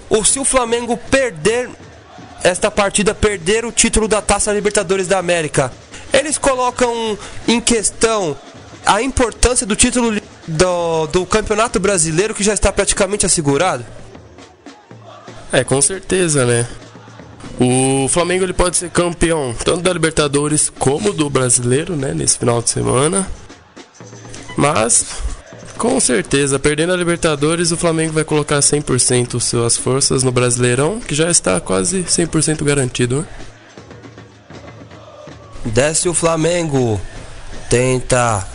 ou se o Flamengo perder esta partida, perder o título da Taça Libertadores da América, eles colocam em questão a importância do título do, do Campeonato Brasileiro que já está praticamente assegurado? É, com certeza, né? O Flamengo ele pode ser campeão tanto da Libertadores como do Brasileiro, né, nesse final de semana. Mas com certeza, perdendo a Libertadores, o Flamengo vai colocar 100% suas forças no Brasileirão, que já está quase 100% garantido. Né? Desce o Flamengo, tenta.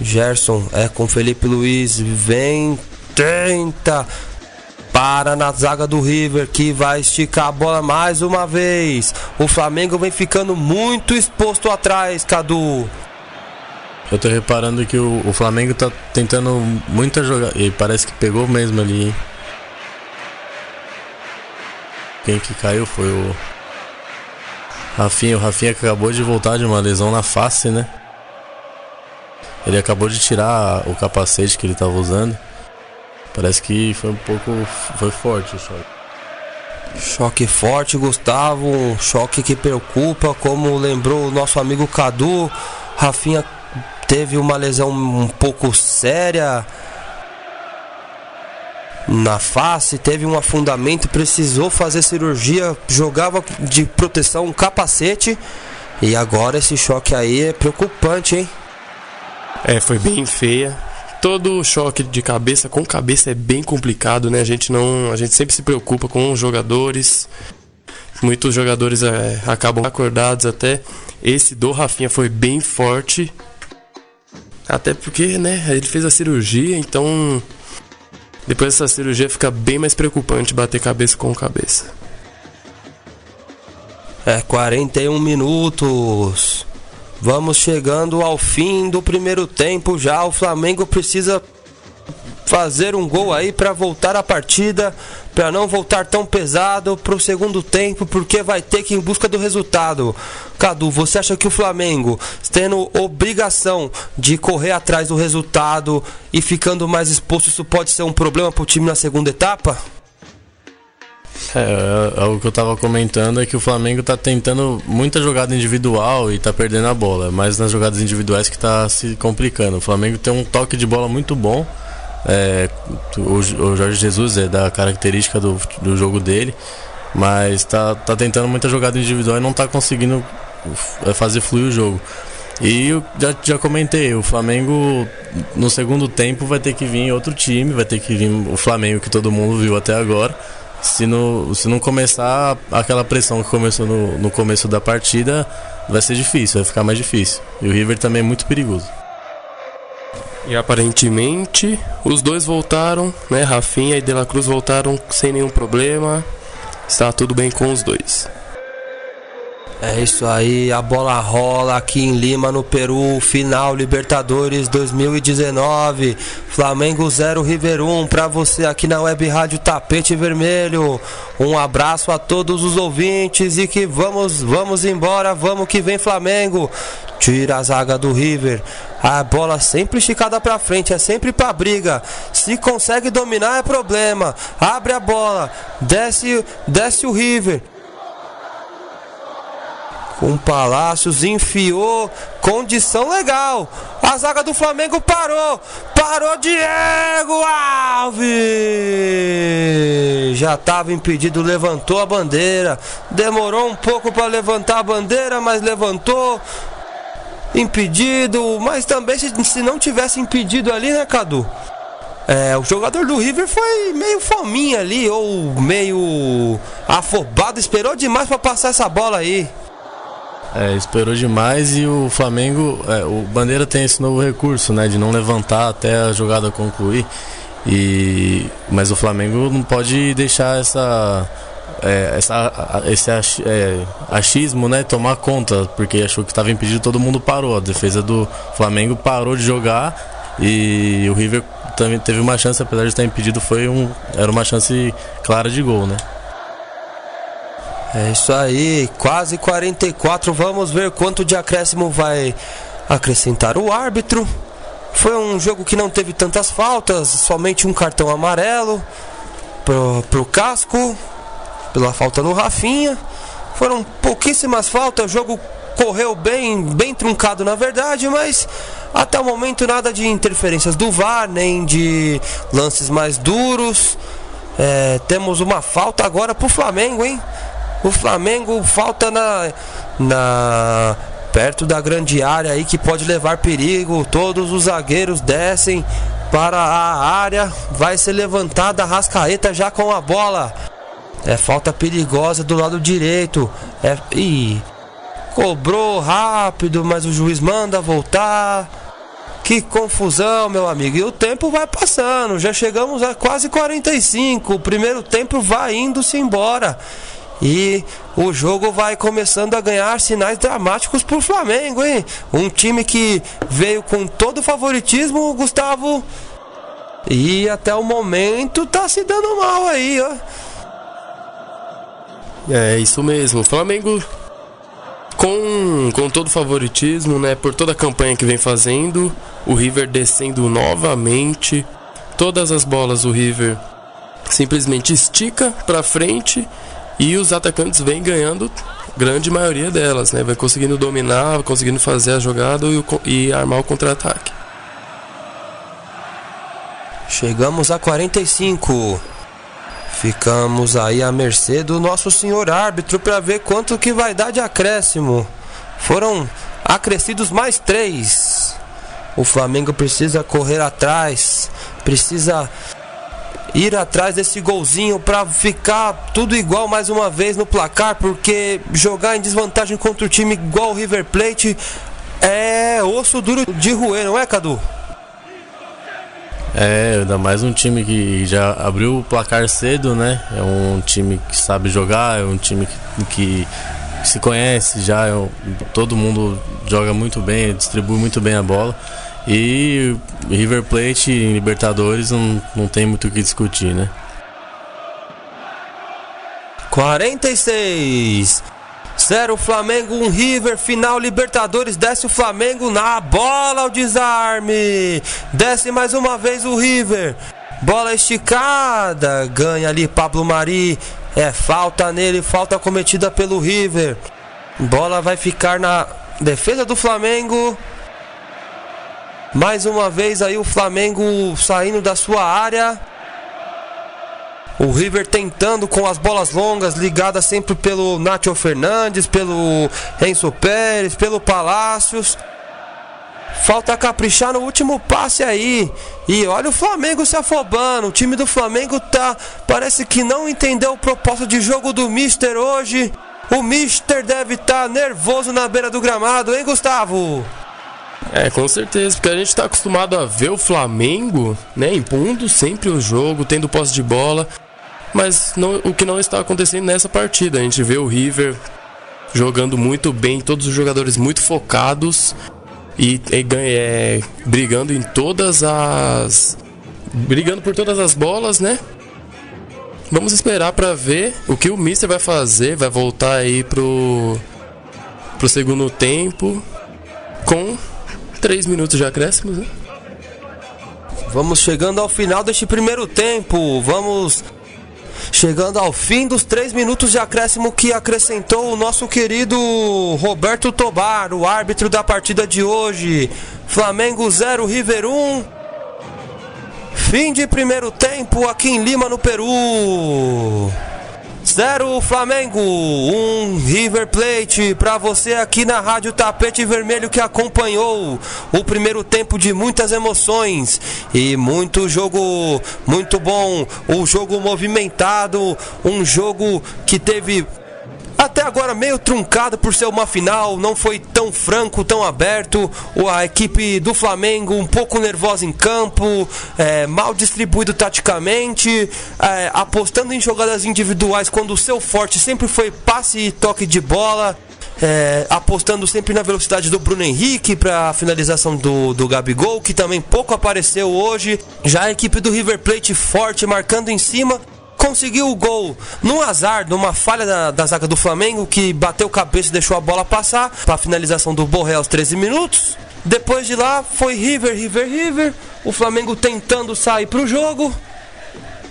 Gerson é com Felipe Luiz, vem, tenta. Para na zaga do River que vai esticar a bola mais uma vez. O Flamengo vem ficando muito exposto atrás, Cadu. Eu tô reparando que o, o Flamengo tá tentando muita jogar. E parece que pegou mesmo ali. Hein? Quem que caiu foi o. Rafinha. O Rafinha acabou de voltar de uma lesão na face, né? Ele acabou de tirar o capacete que ele tava usando. Parece que foi um pouco. Foi forte o choque. Choque forte, Gustavo. Um choque que preocupa, como lembrou o nosso amigo Cadu. Rafinha teve uma lesão um pouco séria na face, teve um afundamento, precisou fazer cirurgia, jogava de proteção um capacete e agora esse choque aí é preocupante, hein? É, foi bem feia. Todo choque de cabeça com cabeça é bem complicado, né? A gente não, a gente sempre se preocupa com os jogadores. Muitos jogadores é, acabam acordados até. Esse do Rafinha foi bem forte até porque, né, ele fez a cirurgia, então depois dessa cirurgia fica bem mais preocupante bater cabeça com cabeça. É 41 minutos. Vamos chegando ao fim do primeiro tempo já. O Flamengo precisa fazer um gol aí para voltar a partida, para não voltar tão pesado para o segundo tempo, porque vai ter que ir em busca do resultado. Cadu, você acha que o Flamengo, tendo obrigação de correr atrás do resultado e ficando mais exposto, isso pode ser um problema para o time na segunda etapa? É, é, o que eu tava comentando é que o Flamengo tá tentando muita jogada individual e tá perdendo a bola, mas nas jogadas individuais que tá se complicando. O Flamengo tem um toque de bola muito bom, É, o, Jorge Jesus é da característica do, do jogo dele, mas tá, tá tentando muita jogada individual e não tá conseguindo é, fazer fluir o jogo. E eu já, já comentei, o Flamengo no segundo tempo vai ter que vir outro time, vai ter que vir o Flamengo que todo mundo viu até agora. Se não, se não começar aquela pressão que começou no, no começo da partida, vai ser difícil, vai ficar mais difícil. E o River também é muito perigoso. E aparentemente os dois voltaram, né? Rafinha e De La Cruz voltaram sem nenhum problema. Está tudo bem com os dois. É isso aí, a bola rola aqui em Lima, no Peru, final Libertadores 2019. Flamengo 0, River 1 para você aqui na Web Rádio Tapete Vermelho. Um abraço a todos os ouvintes e que vamos, vamos embora, vamos que vem Flamengo. Tira a zaga do River. A bola sempre esticada para frente, é sempre para briga. Se consegue dominar é problema. Abre a bola, desce, desce o River com Palácios enfiou, condição legal. A zaga do Flamengo parou, parou Diego Alves. Já estava impedido, levantou a bandeira. Demorou um pouco para levantar a bandeira, mas levantou. Impedido, mas também se, se não tivesse impedido ali, né, Cadu? É, o jogador do River foi meio fominha ali, ou meio afobado, esperou demais para passar essa bola aí. É, esperou demais e o Flamengo, é, o Bandeira tem esse novo recurso, né, de não levantar até a jogada concluir. E mas o Flamengo não pode deixar essa é, essa, esse é, achismo né, tomar conta, porque achou que estava impedido, todo mundo parou. A defesa do Flamengo parou de jogar e o River também teve uma chance, apesar de estar impedido, foi um, era uma chance clara de gol, né? É isso aí, quase 44. Vamos ver quanto de acréscimo vai acrescentar o árbitro. Foi um jogo que não teve tantas faltas, somente um cartão amarelo pro, pro Casco, pela falta no Rafinha. Foram pouquíssimas faltas, o jogo correu bem, bem truncado na verdade, mas até o momento nada de interferências do VAR, nem de lances mais duros. É, temos uma falta agora pro Flamengo, hein? O Flamengo falta na, na perto da grande área aí que pode levar perigo. Todos os zagueiros descem para a área. Vai ser levantada a Rascaeta já com a bola. É falta perigosa do lado direito. É, ih, cobrou rápido, mas o juiz manda voltar. Que confusão, meu amigo. E o tempo vai passando. Já chegamos a quase 45. O primeiro tempo vai indo-se embora. E o jogo vai começando a ganhar sinais dramáticos pro Flamengo, hein? Um time que veio com todo o favoritismo, Gustavo. E até o momento tá se dando mal aí, ó. É isso mesmo. O Flamengo com, com todo o favoritismo, né? Por toda a campanha que vem fazendo. O River descendo novamente. Todas as bolas o River simplesmente estica para frente e os atacantes vêm ganhando grande maioria delas, né? Vai conseguindo dominar, conseguindo fazer a jogada e, e armar o contra-ataque. Chegamos a 45. Ficamos aí à mercê do nosso senhor árbitro para ver quanto que vai dar de acréscimo. Foram acrescidos mais três. O Flamengo precisa correr atrás, precisa ir atrás desse golzinho para ficar tudo igual mais uma vez no placar, porque jogar em desvantagem contra o time igual o River Plate é osso duro de roer, não é, Cadu? É, ainda mais um time que já abriu o placar cedo, né? É um time que sabe jogar, é um time que, que se conhece já, é, todo mundo joga muito bem, distribui muito bem a bola. E River Plate em Libertadores não, não tem muito o que discutir, né? 46 0 Flamengo, 1 um River, final Libertadores, desce o Flamengo na bola, o desarme. Desce mais uma vez o River. Bola esticada, ganha ali Pablo Mari. É falta nele, falta cometida pelo River. Bola vai ficar na defesa do Flamengo. Mais uma vez aí o Flamengo saindo da sua área. O River tentando com as bolas longas, ligadas sempre pelo Nacho Fernandes, pelo Enzo Pérez, pelo Palácios. Falta caprichar no último passe aí. E olha o Flamengo se afobando. O time do Flamengo tá. Parece que não entendeu o propósito de jogo do Mister hoje. O Mister deve estar tá nervoso na beira do gramado, hein, Gustavo? É, com certeza, porque a gente está acostumado a ver o Flamengo, né, impondo sempre o jogo, tendo posse de bola, mas não, o que não está acontecendo nessa partida. A gente vê o River jogando muito bem, todos os jogadores muito focados e, e é, brigando em todas as. brigando por todas as bolas, né? Vamos esperar para ver o que o Mister vai fazer, vai voltar aí pro, pro segundo tempo com 3 minutos de acréscimos, né? Vamos chegando ao final deste primeiro tempo. Vamos chegando ao fim dos 3 minutos de acréscimo que acrescentou o nosso querido Roberto Tobar, o árbitro da partida de hoje. Flamengo 0, River 1. Fim de primeiro tempo aqui em Lima, no Peru. 0 Flamengo, 1 um River Plate para você aqui na Rádio Tapete Vermelho que acompanhou o primeiro tempo de muitas emoções e muito jogo muito bom, um jogo movimentado, um jogo que teve até agora meio truncado por ser uma final, não foi tão franco, tão aberto. A equipe do Flamengo um pouco nervosa em campo, é, mal distribuído taticamente, é, apostando em jogadas individuais quando o seu forte sempre foi passe e toque de bola. É, apostando sempre na velocidade do Bruno Henrique para a finalização do, do Gabigol, que também pouco apareceu hoje. Já a equipe do River Plate forte, marcando em cima conseguiu o gol num azar, numa falha da, da zaga do Flamengo, que bateu cabeça e deixou a bola passar para a finalização do Borré aos 13 minutos. Depois de lá foi River, River, River. O Flamengo tentando sair para o jogo,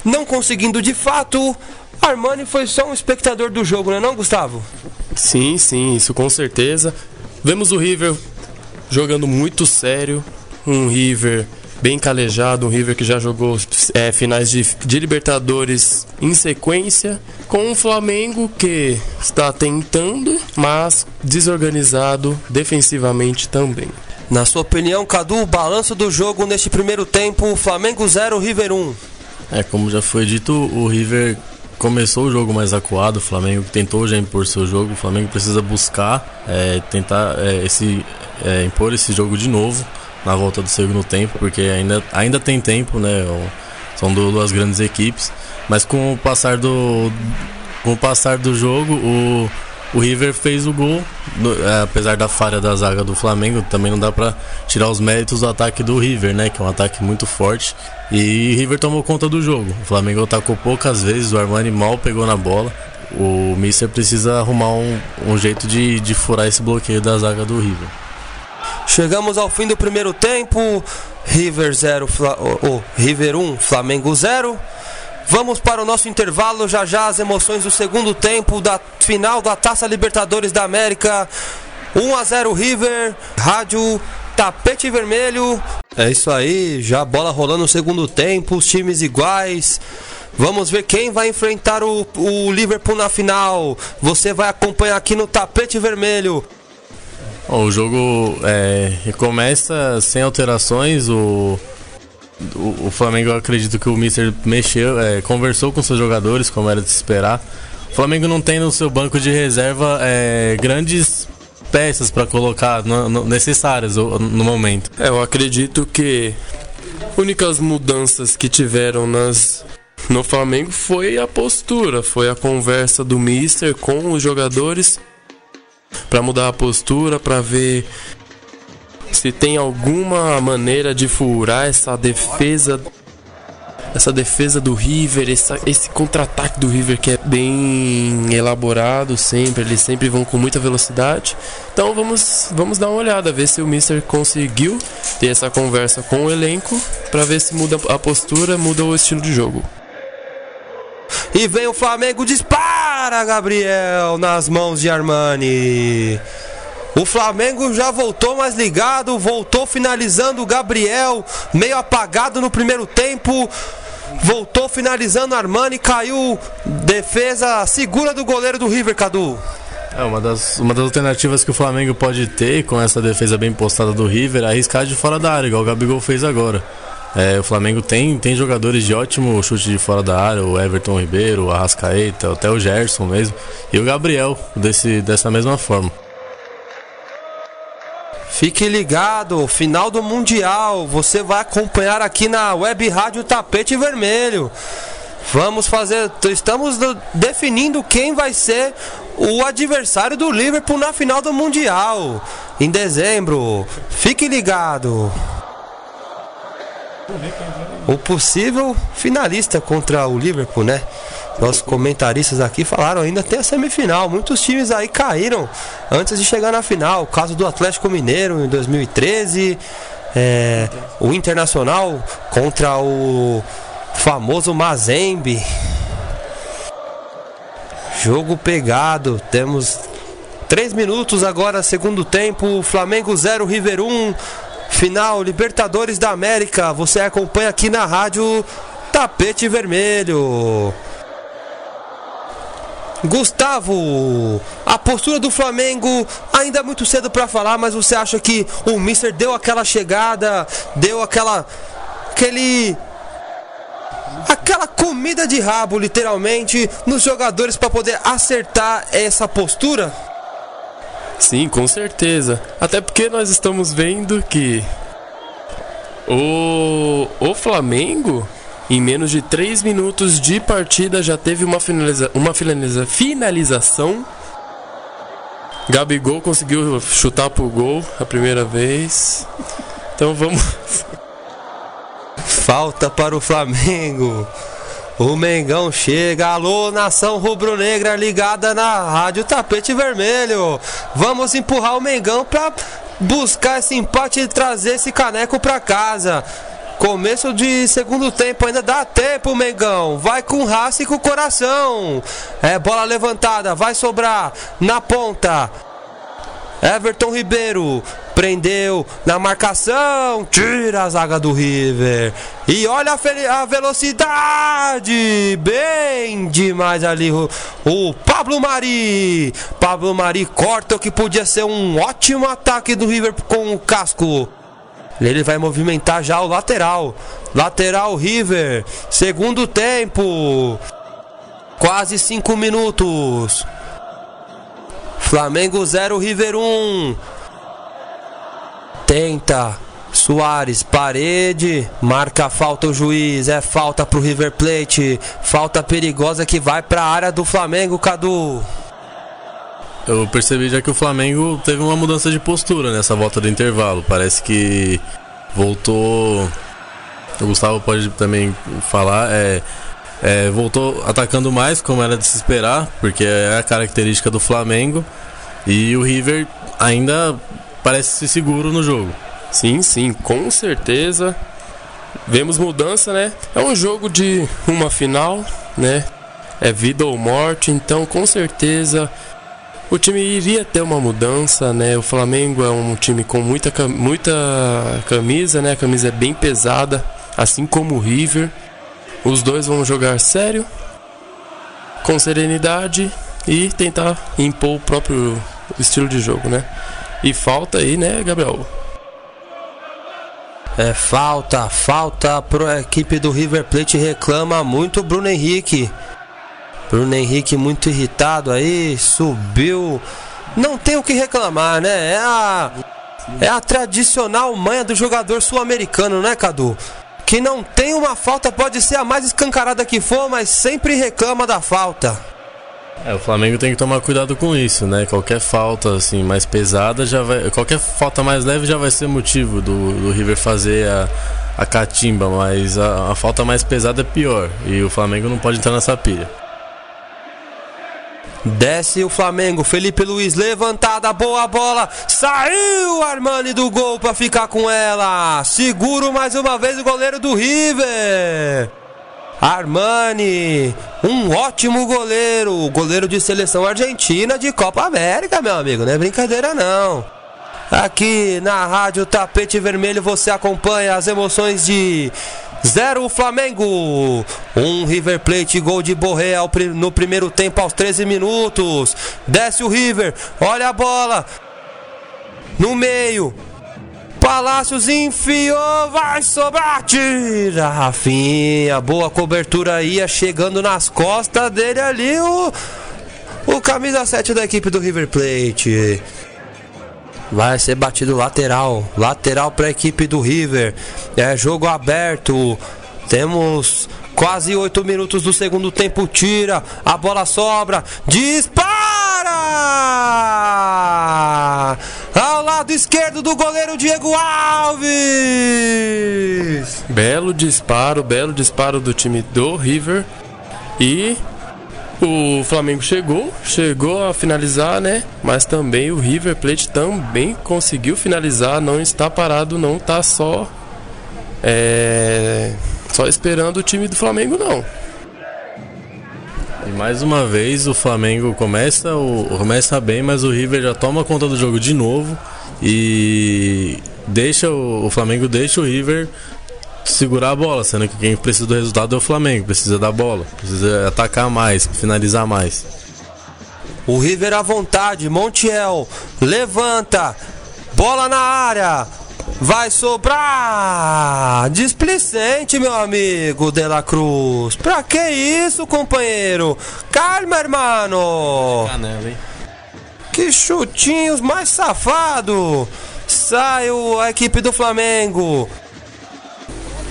não conseguindo de fato. Armani foi só um espectador do jogo, não é não, Gustavo? Sim, sim, isso com certeza. Vemos o River jogando muito sério, um River bem calejado, um River que já jogou é, finais de, de Libertadores em sequência, com um Flamengo que está tentando, mas desorganizado defensivamente também. Na sua opinião, Cadu, o balanço do jogo neste primeiro tempo, Flamengo 0, River 1. É, como já foi dito, o River começou o jogo mais acuado, o Flamengo tentou já impor seu jogo, o Flamengo precisa buscar, é, tentar é, esse, é, impor esse jogo de novo na volta do segundo tempo, porque ainda, ainda tem tempo, né? São duas grandes equipes, mas com o passar do com o passar do jogo, o, o River fez o gol, é, apesar da falha da zaga do Flamengo, também não dá para tirar os méritos do ataque do River, né? Que é um ataque muito forte. E o River tomou conta do jogo. O Flamengo atacou poucas vezes, o Armani mal pegou na bola. O Mister precisa arrumar um, um jeito de, de furar esse bloqueio da zaga do River. Chegamos ao fim do primeiro tempo. River 0, oh, River 1, Flamengo 0. Vamos para o nosso intervalo, já já as emoções do segundo tempo da final da Taça Libertadores da América. 1 a 0 River, Rádio Tapete Vermelho. É isso aí, já bola rolando no segundo tempo, os times iguais. Vamos ver quem vai enfrentar o, o Liverpool na final. Você vai acompanhar aqui no Tapete Vermelho. O jogo é, começa sem alterações. O, o, o, Flamengo, eu acredito que o Mister mexeu, é, conversou com seus jogadores, como era de se esperar. O Flamengo não tem no seu banco de reserva é, grandes peças para colocar no, no, necessárias no, no momento. É, eu acredito que únicas mudanças que tiveram nas no Flamengo foi a postura, foi a conversa do Mister com os jogadores para mudar a postura, para ver se tem alguma maneira de furar essa defesa essa defesa do River, essa, esse contra-ataque do River que é bem elaborado sempre, eles sempre vão com muita velocidade. Então vamos, vamos dar uma olhada, ver se o Mister conseguiu ter essa conversa com o elenco para ver se muda a postura, muda o estilo de jogo. E vem o Flamengo, dispara, Gabriel, nas mãos de Armani. O Flamengo já voltou mais ligado, voltou finalizando o Gabriel, meio apagado no primeiro tempo. Voltou finalizando Armani, caiu defesa segura do goleiro do River, Cadu. É uma das, uma das alternativas que o Flamengo pode ter com essa defesa bem postada do River é arriscar de fora da área, igual o Gabigol fez agora. É, o Flamengo tem, tem jogadores de ótimo chute de fora da área, o Everton Ribeiro, o Arrascaeta, até o Gerson mesmo, e o Gabriel, desse, dessa mesma forma. Fique ligado, final do Mundial, você vai acompanhar aqui na Web Rádio Tapete Vermelho. Vamos fazer, estamos definindo quem vai ser o adversário do Liverpool na final do Mundial em dezembro. Fique ligado o possível finalista contra o Liverpool, né? Nossos comentaristas aqui falaram ainda tem a semifinal. Muitos times aí caíram antes de chegar na final. O caso do Atlético Mineiro em 2013, é, o Internacional contra o famoso Mazembe. Jogo pegado. Temos 3 minutos agora, segundo tempo. Flamengo 0, River 1. Final Libertadores da América. Você acompanha aqui na rádio Tapete Vermelho. Gustavo, a postura do Flamengo ainda é muito cedo para falar, mas você acha que o Mister deu aquela chegada, deu aquela aquele aquela comida de rabo, literalmente, nos jogadores para poder acertar essa postura? Sim, com certeza. Até porque nós estamos vendo que o, o Flamengo, em menos de 3 minutos de partida, já teve uma, finaliza, uma finaliza, finalização. Gabigol conseguiu chutar pro gol a primeira vez. Então vamos. Falta para o Flamengo. O Mengão chega, alô, nação rubro-negra ligada na Rádio Tapete Vermelho. Vamos empurrar o Mengão para buscar esse empate e trazer esse caneco para casa. Começo de segundo tempo, ainda dá tempo, Mengão. Vai com raça e com coração. É bola levantada, vai sobrar na ponta. Everton Ribeiro prendeu na marcação, tira a zaga do River. E olha a, a velocidade, bem demais ali o, o, Pablo Mari. Pablo Mari corta o que podia ser um ótimo ataque do River com o casco. Ele vai movimentar já o lateral. Lateral River, segundo tempo. Quase cinco minutos. Flamengo 0, River 1. Um. Tenta. Soares, parede, marca falta o juiz, é falta pro River Plate, falta perigosa que vai para a área do Flamengo, Cadu. Eu percebi já que o Flamengo teve uma mudança de postura nessa volta do intervalo. Parece que voltou. O Gustavo pode também falar. É, é, voltou atacando mais, como era de se esperar, porque é a característica do Flamengo. E o River ainda parece seguro no jogo. Sim, sim, com certeza. Vemos mudança, né? É um jogo de uma final, né? É vida ou morte, então com certeza o time iria ter uma mudança, né? O Flamengo é um time com muita, muita camisa, né? A camisa é bem pesada, assim como o River. Os dois vão jogar sério, com serenidade e tentar impor o próprio estilo de jogo, né? E falta aí, né, Gabriel? É falta, falta para a equipe do River Plate reclama muito Bruno Henrique. Bruno Henrique muito irritado aí, subiu. Não tem o que reclamar, né? É a é a tradicional manha do jogador sul-americano, né, Cadu? Que não tem uma falta, pode ser a mais escancarada que for, mas sempre reclama da falta. É, o Flamengo tem que tomar cuidado com isso, né? Qualquer falta assim mais pesada já vai, qualquer falta mais leve já vai ser motivo do, do River fazer a, a catimba, mas a, a falta mais pesada é pior e o Flamengo não pode entrar nessa pilha. Desce o Flamengo, Felipe Luiz levantada, boa bola, saiu Armani do gol para ficar com ela. Seguro mais uma vez o goleiro do River. Armani, um ótimo goleiro, goleiro de seleção argentina de Copa América, meu amigo, não é brincadeira não. Aqui na Rádio Tapete Vermelho você acompanha as emoções de 0 Flamengo, 1 um River Plate, gol de Borré no primeiro tempo aos 13 minutos. Desce o River, olha a bola no meio. Palácios enfiou, vai sobrar, tira, Rafinha, boa cobertura ia chegando nas costas dele ali o, o camisa 7 da equipe do River Plate. Vai ser batido lateral, lateral para a equipe do River. É jogo aberto. Temos quase 8 minutos do segundo tempo. Tira, a bola sobra, dispara! Ao lado esquerdo do goleiro Diego Alves. Belo disparo, belo disparo do time do River. E o Flamengo chegou, chegou a finalizar, né? Mas também o River Plate também conseguiu finalizar, não está parado, não está só é, só esperando o time do Flamengo não. E mais uma vez o Flamengo começa, o, começa bem, mas o River já toma conta do jogo de novo e deixa o, o Flamengo deixa o River segurar a bola, sendo que quem precisa do resultado é o Flamengo, precisa da bola, precisa atacar mais, finalizar mais. O River à vontade, Montiel levanta, bola na área, Vai sobrar! Displicente, meu amigo De La Cruz. Pra que isso, companheiro? Calma, hermano. Que chutinhos mais safado. Sai a equipe do Flamengo.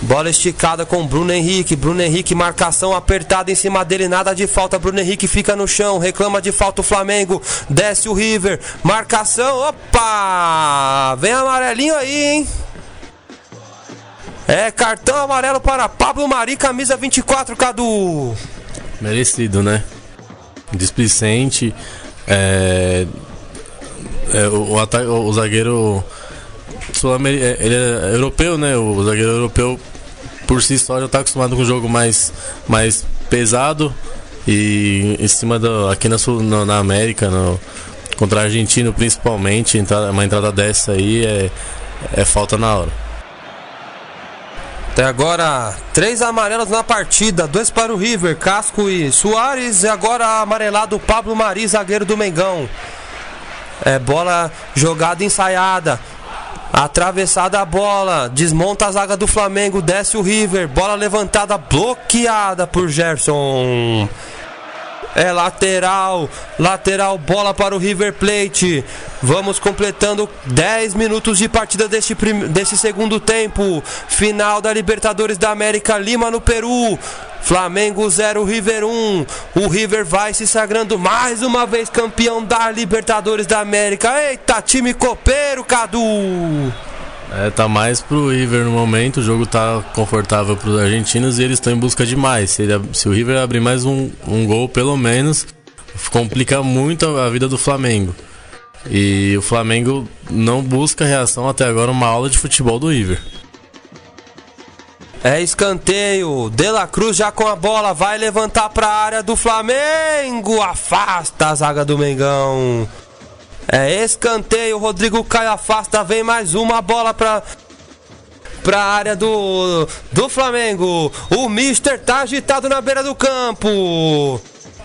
Bola esticada com Bruno Henrique. Bruno Henrique, marcação apertada em cima dele. Nada de falta. Bruno Henrique fica no chão. Reclama de falta o Flamengo. Desce o River. Marcação. Opa! Vem amarelinho aí, hein? É cartão amarelo para Pablo Mari, camisa 24, Cadu. Merecido, né? Displicente. É, é, o, o, o zagueiro é, ele é europeu, né? O zagueiro europeu por si só já está acostumado com um jogo mais, mais pesado e em cima do aqui na, Sul, na, na América, no, contra a Argentina principalmente, entrada, uma entrada dessa aí é, é falta na hora. Até agora, três amarelos na partida, dois para o River, Casco e Soares, e agora amarelado Pablo Mari, zagueiro do Mengão. É bola jogada ensaiada. Atravessada a bola, desmonta a zaga do Flamengo, desce o River, bola levantada, bloqueada por Gerson. É lateral, lateral, bola para o River Plate. Vamos completando 10 minutos de partida deste, desse segundo tempo. Final da Libertadores da América, Lima no Peru. Flamengo 0, River 1. O River vai se sagrando mais uma vez campeão da Libertadores da América. Eita, time copeiro, Cadu! É, tá mais pro River no momento, o jogo tá confortável pros argentinos e eles estão em busca de mais. Se, ele, se, o River abrir mais um, um gol, pelo menos, complica muito a vida do Flamengo. E o Flamengo não busca reação até agora, uma aula de futebol do River. É escanteio. De La Cruz já com a bola. Vai levantar para a área do Flamengo. Afasta a zaga do Mengão. É escanteio. Rodrigo Caio afasta. Vem mais uma bola para para a área do, do Flamengo. O Mister tá agitado na beira do campo.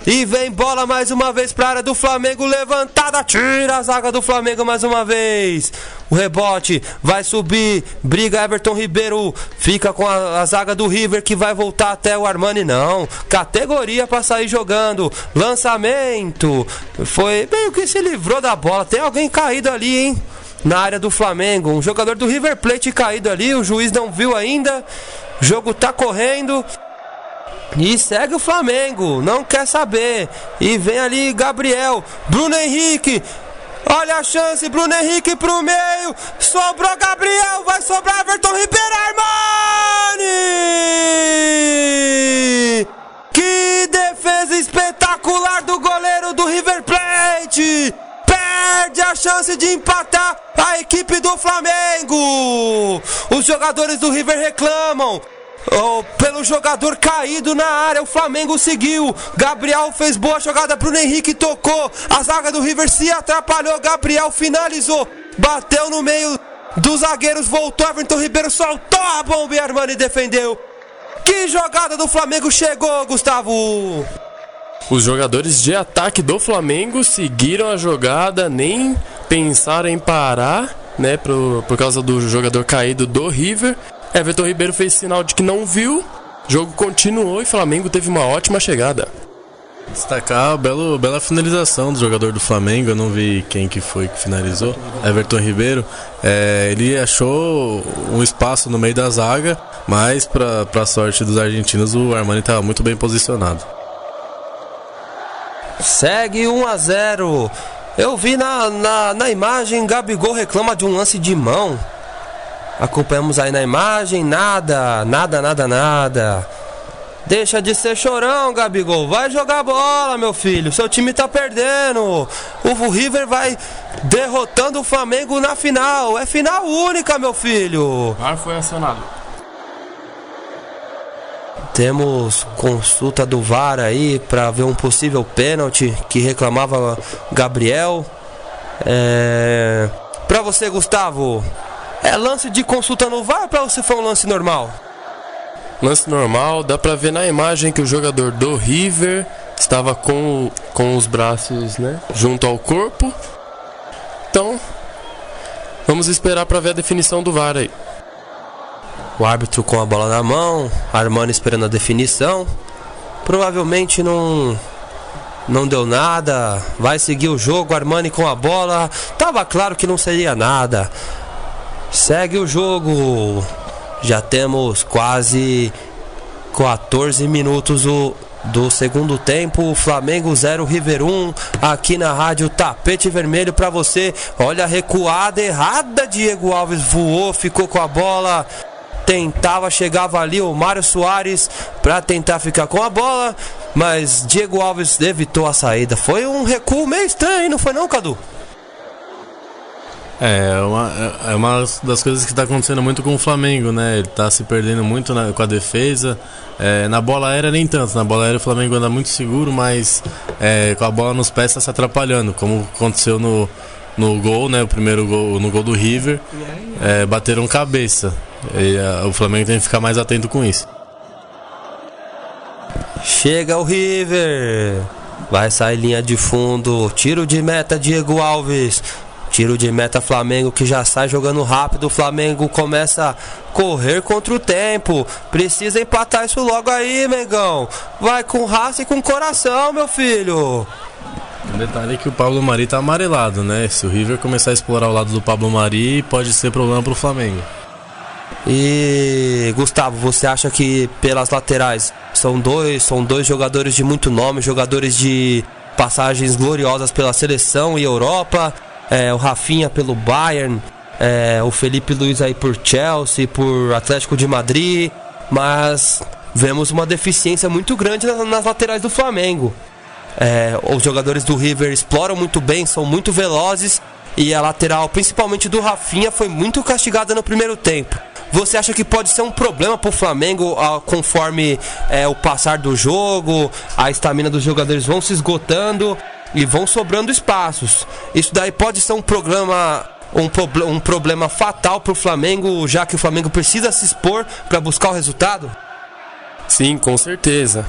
E vem bola mais uma vez para a área do Flamengo. Levantada, tira a zaga do Flamengo mais uma vez. O rebote vai subir. Briga Everton Ribeiro. Fica com a, a zaga do River que vai voltar até o Armani. Não. Categoria para sair jogando. Lançamento. Foi meio que se livrou da bola. Tem alguém caído ali, hein? Na área do Flamengo. Um jogador do River Plate caído ali. O juiz não viu ainda. O jogo tá correndo. E segue o Flamengo, não quer saber. E vem ali Gabriel, Bruno Henrique. Olha a chance, Bruno Henrique pro meio. Sobrou Gabriel, vai sobrar Everton Ribeiro Armani! Que defesa espetacular do goleiro do River Plate! Perde a chance de empatar a equipe do Flamengo! Os jogadores do River reclamam. Oh, pelo jogador caído na área, o Flamengo seguiu. Gabriel fez boa jogada, Bruno Henrique tocou. A zaga do River se atrapalhou. Gabriel finalizou, bateu no meio dos zagueiros, voltou. Everton Ribeiro soltou a bomba e Armani defendeu. Que jogada do Flamengo chegou, Gustavo! Os jogadores de ataque do Flamengo seguiram a jogada, nem pensaram em parar, né, por, por causa do jogador caído do River. Everton Ribeiro fez sinal de que não viu, o jogo continuou e Flamengo teve uma ótima chegada. Destacar a belo, bela finalização do jogador do Flamengo, eu não vi quem que foi que finalizou, Everton Ribeiro. É, ele achou um espaço no meio da zaga, mas para a sorte dos argentinos o Armani estava muito bem posicionado. Segue 1 a 0. Eu vi na, na, na imagem, Gabigol reclama de um lance de mão. Acompanhamos aí na imagem, nada, nada, nada, nada. Deixa de ser chorão, Gabigol. Vai jogar bola, meu filho. Seu time tá perdendo. O River vai derrotando o Flamengo na final. É final única, meu filho. VAR foi acionado. Temos consulta do VAR aí para ver um possível pênalti que reclamava Gabriel. É... Para você, Gustavo, é lance de consulta no VAR para você foi um lance normal? Lance normal, dá para ver na imagem que o jogador do River estava com, com os braços né, junto ao corpo. Então, vamos esperar para ver a definição do VAR aí. O árbitro com a bola na mão, Armando esperando a definição. Provavelmente não não deu nada. Vai seguir o jogo, Armani com a bola. Tava claro que não seria nada. Segue o jogo. Já temos quase 14 minutos do, do segundo tempo. Flamengo 0, River 1. Aqui na rádio Tapete Vermelho para você. Olha a recuada errada. Diego Alves voou, ficou com a bola tentava, chegava ali o Mário Soares para tentar ficar com a bola, mas Diego Alves evitou a saída. Foi um recuo meio estranho, não foi não, Cadu? É, uma, é uma das coisas que está acontecendo muito com o Flamengo, né? Ele está se perdendo muito na, com a defesa. É, na bola aérea, nem tanto. Na bola aérea, o Flamengo anda muito seguro, mas é, com a bola nos pés está se atrapalhando, como aconteceu no, no gol, né? O primeiro gol, no gol do River, é, bateram cabeça. E a, o Flamengo tem que ficar mais atento com isso. Chega o River. Vai sair linha de fundo. Tiro de meta, Diego Alves. Tiro de meta Flamengo que já sai jogando rápido. O Flamengo começa a correr contra o tempo. Precisa empatar isso logo aí, Mengão. Vai com raça e com coração, meu filho. O detalhe é que o Pablo Mari tá amarelado, né? Se o River começar a explorar o lado do Pablo Mari, pode ser problema pro Flamengo. E Gustavo, você acha que pelas laterais são dois, são dois jogadores de muito nome, jogadores de passagens gloriosas pela seleção e Europa, é, o Rafinha pelo Bayern, é, o Felipe Luiz aí por Chelsea, por Atlético de Madrid, mas vemos uma deficiência muito grande nas, nas laterais do Flamengo. É, os jogadores do River exploram muito bem, são muito velozes e a lateral, principalmente do Rafinha, foi muito castigada no primeiro tempo. Você acha que pode ser um problema para o Flamengo conforme é, o passar do jogo, a estamina dos jogadores vão se esgotando e vão sobrando espaços? Isso daí pode ser um programa um, um problema fatal para o Flamengo, já que o Flamengo precisa se expor para buscar o resultado? Sim, com certeza.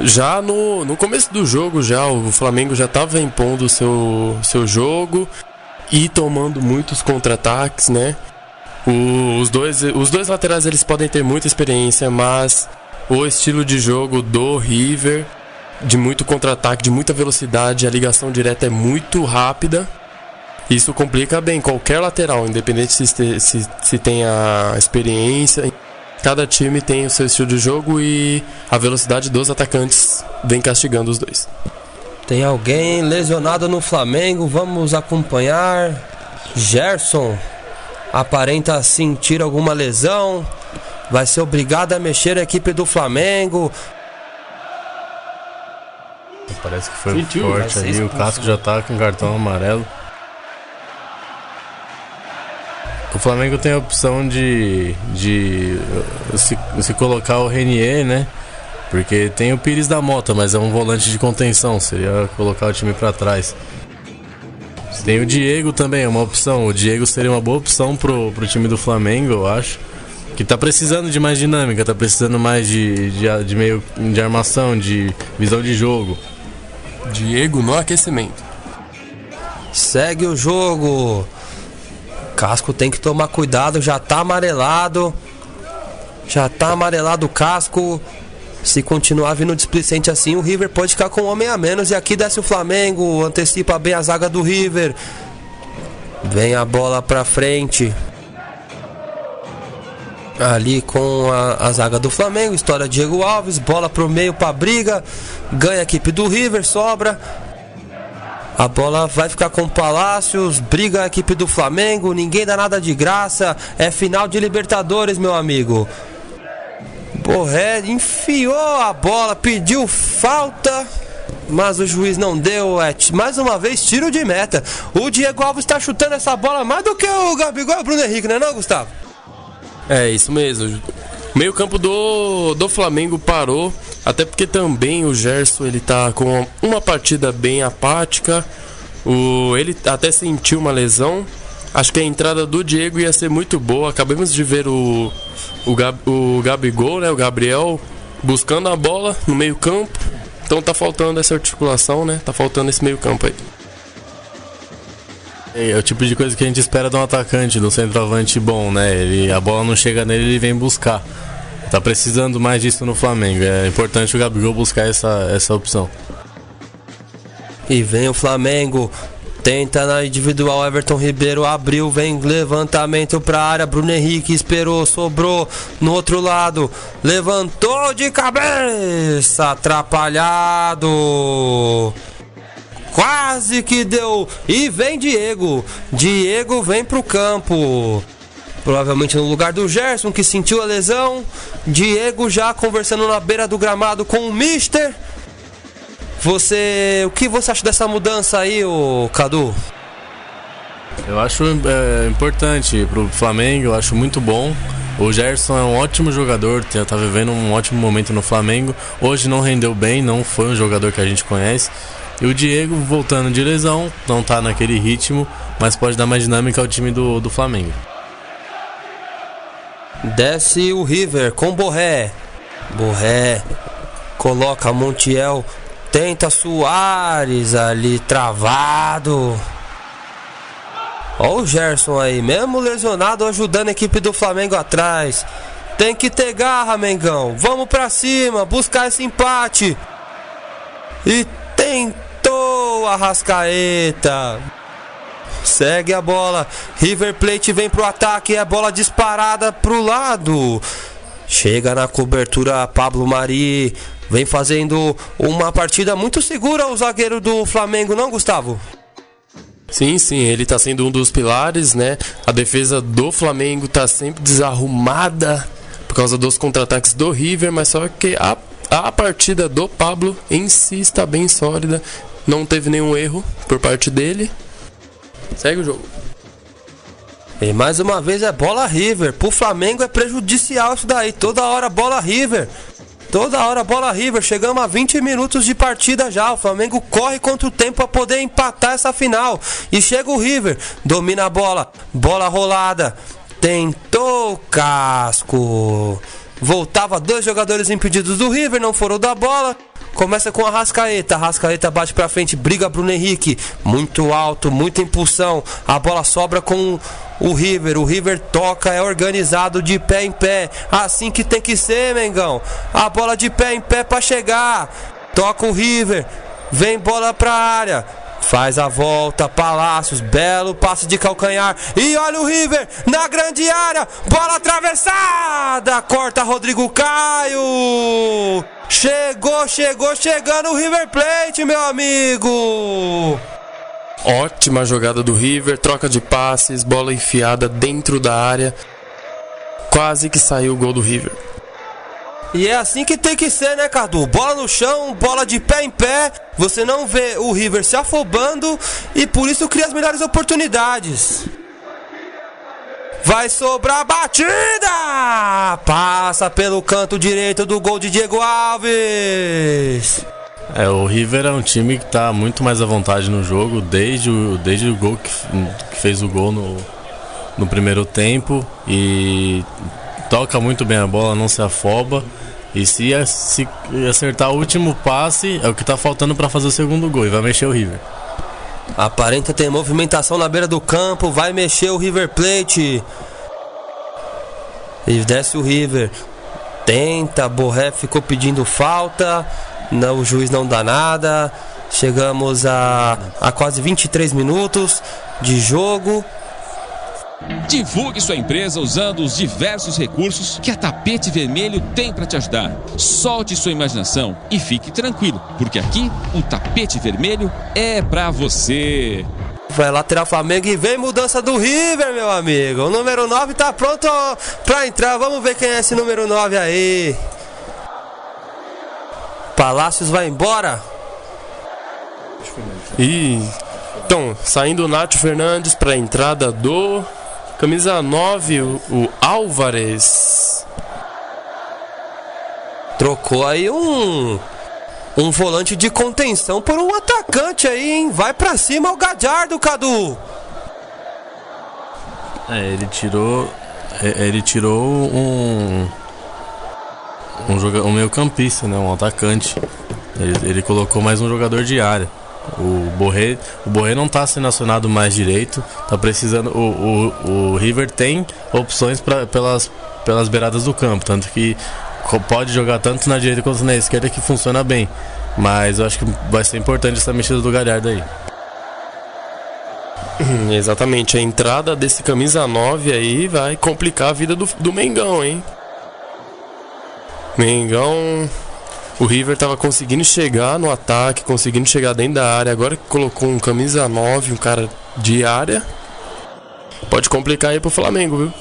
Já no, no começo do jogo, já o Flamengo já estava impondo o seu, seu jogo e tomando muitos contra-ataques, né? Os dois, os dois laterais eles podem ter muita experiência, mas o estilo de jogo do River, de muito contra-ataque, de muita velocidade, a ligação direta é muito rápida. Isso complica bem qualquer lateral, independente se, se, se tem a experiência. Cada time tem o seu estilo de jogo e a velocidade dos atacantes vem castigando os dois. Tem alguém lesionado no Flamengo, vamos acompanhar. Gerson aparenta sentir alguma lesão, vai ser obrigado a mexer a equipe do Flamengo. Parece que foi forte aí, o Casco já tá com cartão amarelo. O Flamengo tem a opção de, de se, se colocar o Renier, né? Porque tem o Pires da Mota, mas é um volante de contenção, seria colocar o time para trás. Tem o Diego também, é uma opção. O Diego seria uma boa opção pro, pro time do Flamengo, eu acho. Que tá precisando de mais dinâmica, tá precisando mais de, de, de meio de armação, de visão de jogo. Diego no aquecimento. Segue o jogo. Casco tem que tomar cuidado, já tá amarelado. Já tá amarelado o casco. Se continuar vindo displicente assim, o River pode ficar com um homem a menos. E aqui desce o Flamengo, antecipa bem a zaga do River. Vem a bola pra frente. Ali com a, a zaga do Flamengo, história Diego Alves, bola pro meio pra briga. Ganha a equipe do River, sobra. A bola vai ficar com o Palácios, briga a equipe do Flamengo, ninguém dá nada de graça. É final de Libertadores, meu amigo. Borré enfiou a bola, pediu falta, mas o juiz não deu. É, mais uma vez, tiro de meta. O Diego Alves está chutando essa bola mais do que o Gabigol e o Bruno Henrique, não é não, Gustavo? É, isso mesmo. Meio campo do, do Flamengo parou, até porque também o Gerson ele tá com uma partida bem apática. O, ele até sentiu uma lesão. Acho que a entrada do Diego ia ser muito boa. Acabamos de ver o, o, Gab, o Gabigol, né, o Gabriel, buscando a bola no meio-campo. Então tá faltando essa articulação, né? Tá faltando esse meio-campo aí. É o tipo de coisa que a gente espera de um atacante, de um centroavante bom, né? Ele, a bola não chega nele, ele vem buscar. Tá precisando mais disso no Flamengo. É importante o Gabigol buscar essa, essa opção. E vem o Flamengo Tenta na individual, Everton Ribeiro abriu, vem levantamento para área, Bruno Henrique esperou, sobrou no outro lado, levantou de cabeça, atrapalhado. Quase que deu. E vem Diego. Diego vem pro campo. Provavelmente no lugar do Gerson, que sentiu a lesão. Diego já conversando na beira do gramado com o Mister. Você, o que você acha dessa mudança aí, o Cadu? Eu acho é, importante para o Flamengo, eu acho muito bom. O Gerson é um ótimo jogador, está vivendo um ótimo momento no Flamengo. Hoje não rendeu bem, não foi um jogador que a gente conhece. E o Diego, voltando de lesão, não está naquele ritmo, mas pode dar mais dinâmica ao time do, do Flamengo. Desce o River com Borré. Borré coloca Montiel Tenta Soares ali travado. Ó o Gerson aí, mesmo lesionado, ajudando a equipe do Flamengo atrás. Tem que ter garra, Mengão. Vamos pra cima, buscar esse empate. E tentou a Rascaeta. Segue a bola. River Plate vem pro ataque. É bola disparada pro lado. Chega na cobertura Pablo Mari. Vem fazendo uma partida muito segura o zagueiro do Flamengo, não, Gustavo? Sim, sim, ele está sendo um dos pilares, né? A defesa do Flamengo está sempre desarrumada por causa dos contra-ataques do River, mas só que a, a partida do Pablo em si está bem sólida, não teve nenhum erro por parte dele. Segue o jogo. E mais uma vez é bola River. Pro Flamengo é prejudicial isso daí. Toda hora bola River. Toda hora bola River, chegamos a 20 minutos de partida já. O Flamengo corre contra o tempo para poder empatar essa final. E chega o River, domina a bola, bola rolada. Tentou casco. Voltava dois jogadores impedidos do River, não foram da bola. Começa com a Rascaeta. Rascaeta bate pra frente, briga Bruno Henrique. Muito alto, muita impulsão. A bola sobra com o River. O River toca, é organizado de pé em pé. Assim que tem que ser, Mengão. A bola de pé em pé para chegar. Toca o River. Vem bola pra área. Faz a volta, Palácios, belo passe de calcanhar. E olha o River na grande área. Bola atravessada. Corta Rodrigo Caio. Chegou, chegou, chegando o River Plate, meu amigo. Ótima jogada do River, troca de passes, bola enfiada dentro da área. Quase que saiu o gol do River. E é assim que tem que ser, né, Cadu? Bola no chão, bola de pé em pé. Você não vê o River se afobando e por isso cria as melhores oportunidades. Vai sobrar batida! Passa pelo canto direito do gol de Diego Alves. É, o River é um time que está muito mais à vontade no jogo, desde o, desde o gol que, que fez o gol no, no primeiro tempo e toca muito bem a bola, não se afoba. E se, se acertar o último passe, é o que está faltando para fazer o segundo gol e vai mexer o River. Aparenta ter movimentação na beira do campo, vai mexer o River Plate. E desce o River. Tenta, Borré ficou pedindo falta. Não, o juiz não dá nada. Chegamos a, a quase 23 minutos de jogo. Divulgue sua empresa usando os diversos recursos que a Tapete Vermelho tem para te ajudar. Solte sua imaginação e fique tranquilo, porque aqui o Tapete Vermelho é para você. Vai lateral Flamengo e vem mudança do River, meu amigo. O número 9 tá pronto para entrar. Vamos ver quem é esse número 9 aí. Palácios vai embora. E então, saindo o Nath Fernandes para a entrada do camisa 9, o, o Álvares. Trocou aí um um volante de contenção por um atacante aí, hein? Vai para cima o Gadiardo, Cadu. É, ele tirou ele tirou um um, um meio campista, né, um atacante. Ele, ele colocou mais um jogador de área. O Borré, o Borré não está sendo acionado mais direito, tá precisando. O, o, o River tem opções pra, pelas, pelas beiradas do campo, tanto que pode jogar tanto na direita quanto na esquerda que funciona bem. Mas eu acho que vai ser importante essa mexida do Galhardo aí. Exatamente, a entrada desse camisa 9 aí vai complicar a vida do, do Mengão, hein? Mengão o River estava conseguindo chegar no ataque, conseguindo chegar dentro da área. Agora que colocou um camisa 9, um cara de área, pode complicar aí pro Flamengo, viu?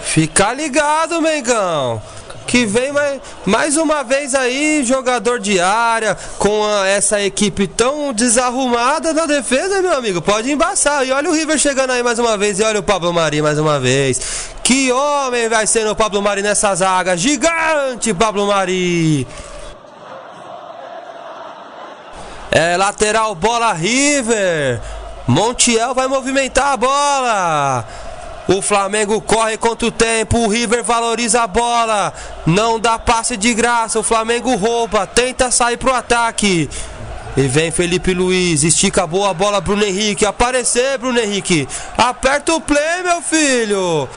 Fica ligado, Mengão que vem mais, mais uma vez aí, jogador de área, com a, essa equipe tão desarrumada na defesa, meu amigo. Pode embaçar. E olha o River chegando aí mais uma vez. E olha o Pablo Mari mais uma vez. Que homem vai ser o Pablo Mari nessa zaga. Gigante, Pablo Mari. É lateral, bola River. Montiel vai movimentar a bola. O Flamengo corre contra o tempo. O River valoriza a bola. Não dá passe de graça. O Flamengo rouba. Tenta sair pro ataque. E vem Felipe Luiz, estica a boa bola, Bruno Henrique. Aparecer, Bruno Henrique. Aperta o play, meu filho.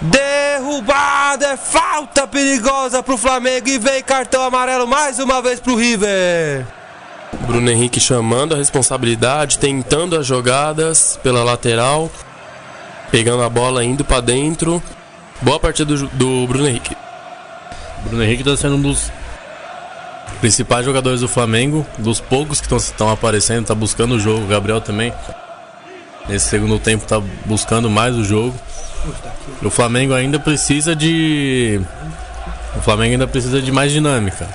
Derrubada, é falta perigosa pro Flamengo. E vem cartão amarelo mais uma vez pro River. Bruno Henrique chamando a responsabilidade, tentando as jogadas pela lateral pegando a bola, indo para dentro. Boa partida do, do Bruno Henrique. Bruno Henrique está sendo um dos principais jogadores do Flamengo, dos poucos que estão aparecendo, está buscando o jogo. O Gabriel também, nesse segundo tempo, está buscando mais o jogo. O Flamengo ainda precisa de. O Flamengo ainda precisa de mais dinâmica.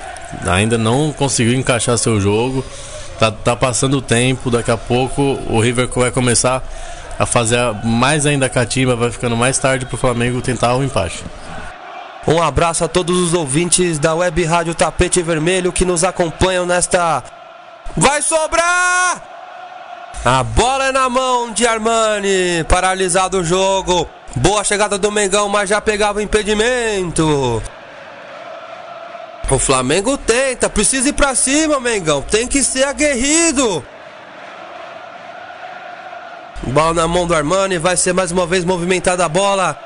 Ainda não conseguiu encaixar seu jogo. Tá, tá passando o tempo, daqui a pouco o River vai começar a fazer mais ainda a catimba, vai ficando mais tarde para o Flamengo tentar o empate. Um abraço a todos os ouvintes da Web Rádio Tapete Vermelho que nos acompanham nesta. Vai sobrar! A bola é na mão de Armani, paralisado o jogo. Boa chegada do Mengão, mas já pegava o impedimento. O Flamengo tenta, precisa ir pra cima, Mengão. Tem que ser aguerrido. Bola na mão do Armani, vai ser mais uma vez movimentada a bola.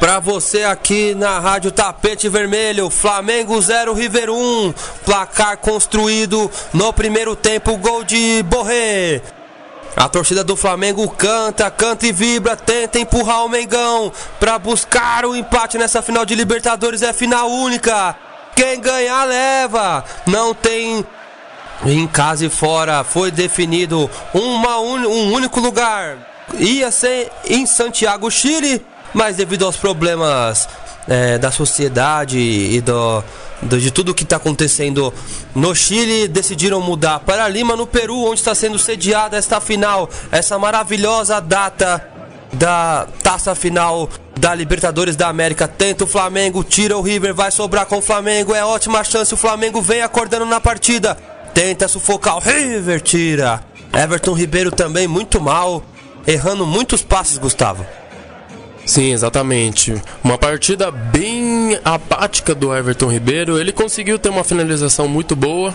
Para você aqui na Rádio Tapete Vermelho, Flamengo 0, River 1. Placar construído no primeiro tempo, gol de Borré. A torcida do Flamengo canta, canta e vibra, tenta empurrar o Mengão para buscar o empate nessa final de Libertadores, é final única. Quem ganhar leva. Não tem em casa e fora foi definido uma un... um único lugar. Ia ser em Santiago, Chile, mas devido aos problemas é, da sociedade e do, do, de tudo que está acontecendo no Chile, decidiram mudar para Lima, no Peru, onde está sendo sediada esta final, essa maravilhosa data da taça final da Libertadores da América. Tenta o Flamengo, tira o River, vai sobrar com o Flamengo. É ótima chance, o Flamengo vem acordando na partida. Tenta sufocar o River, tira. Everton Ribeiro também muito mal, errando muitos passes, Gustavo. Sim, exatamente. Uma partida bem apática do Everton Ribeiro. Ele conseguiu ter uma finalização muito boa.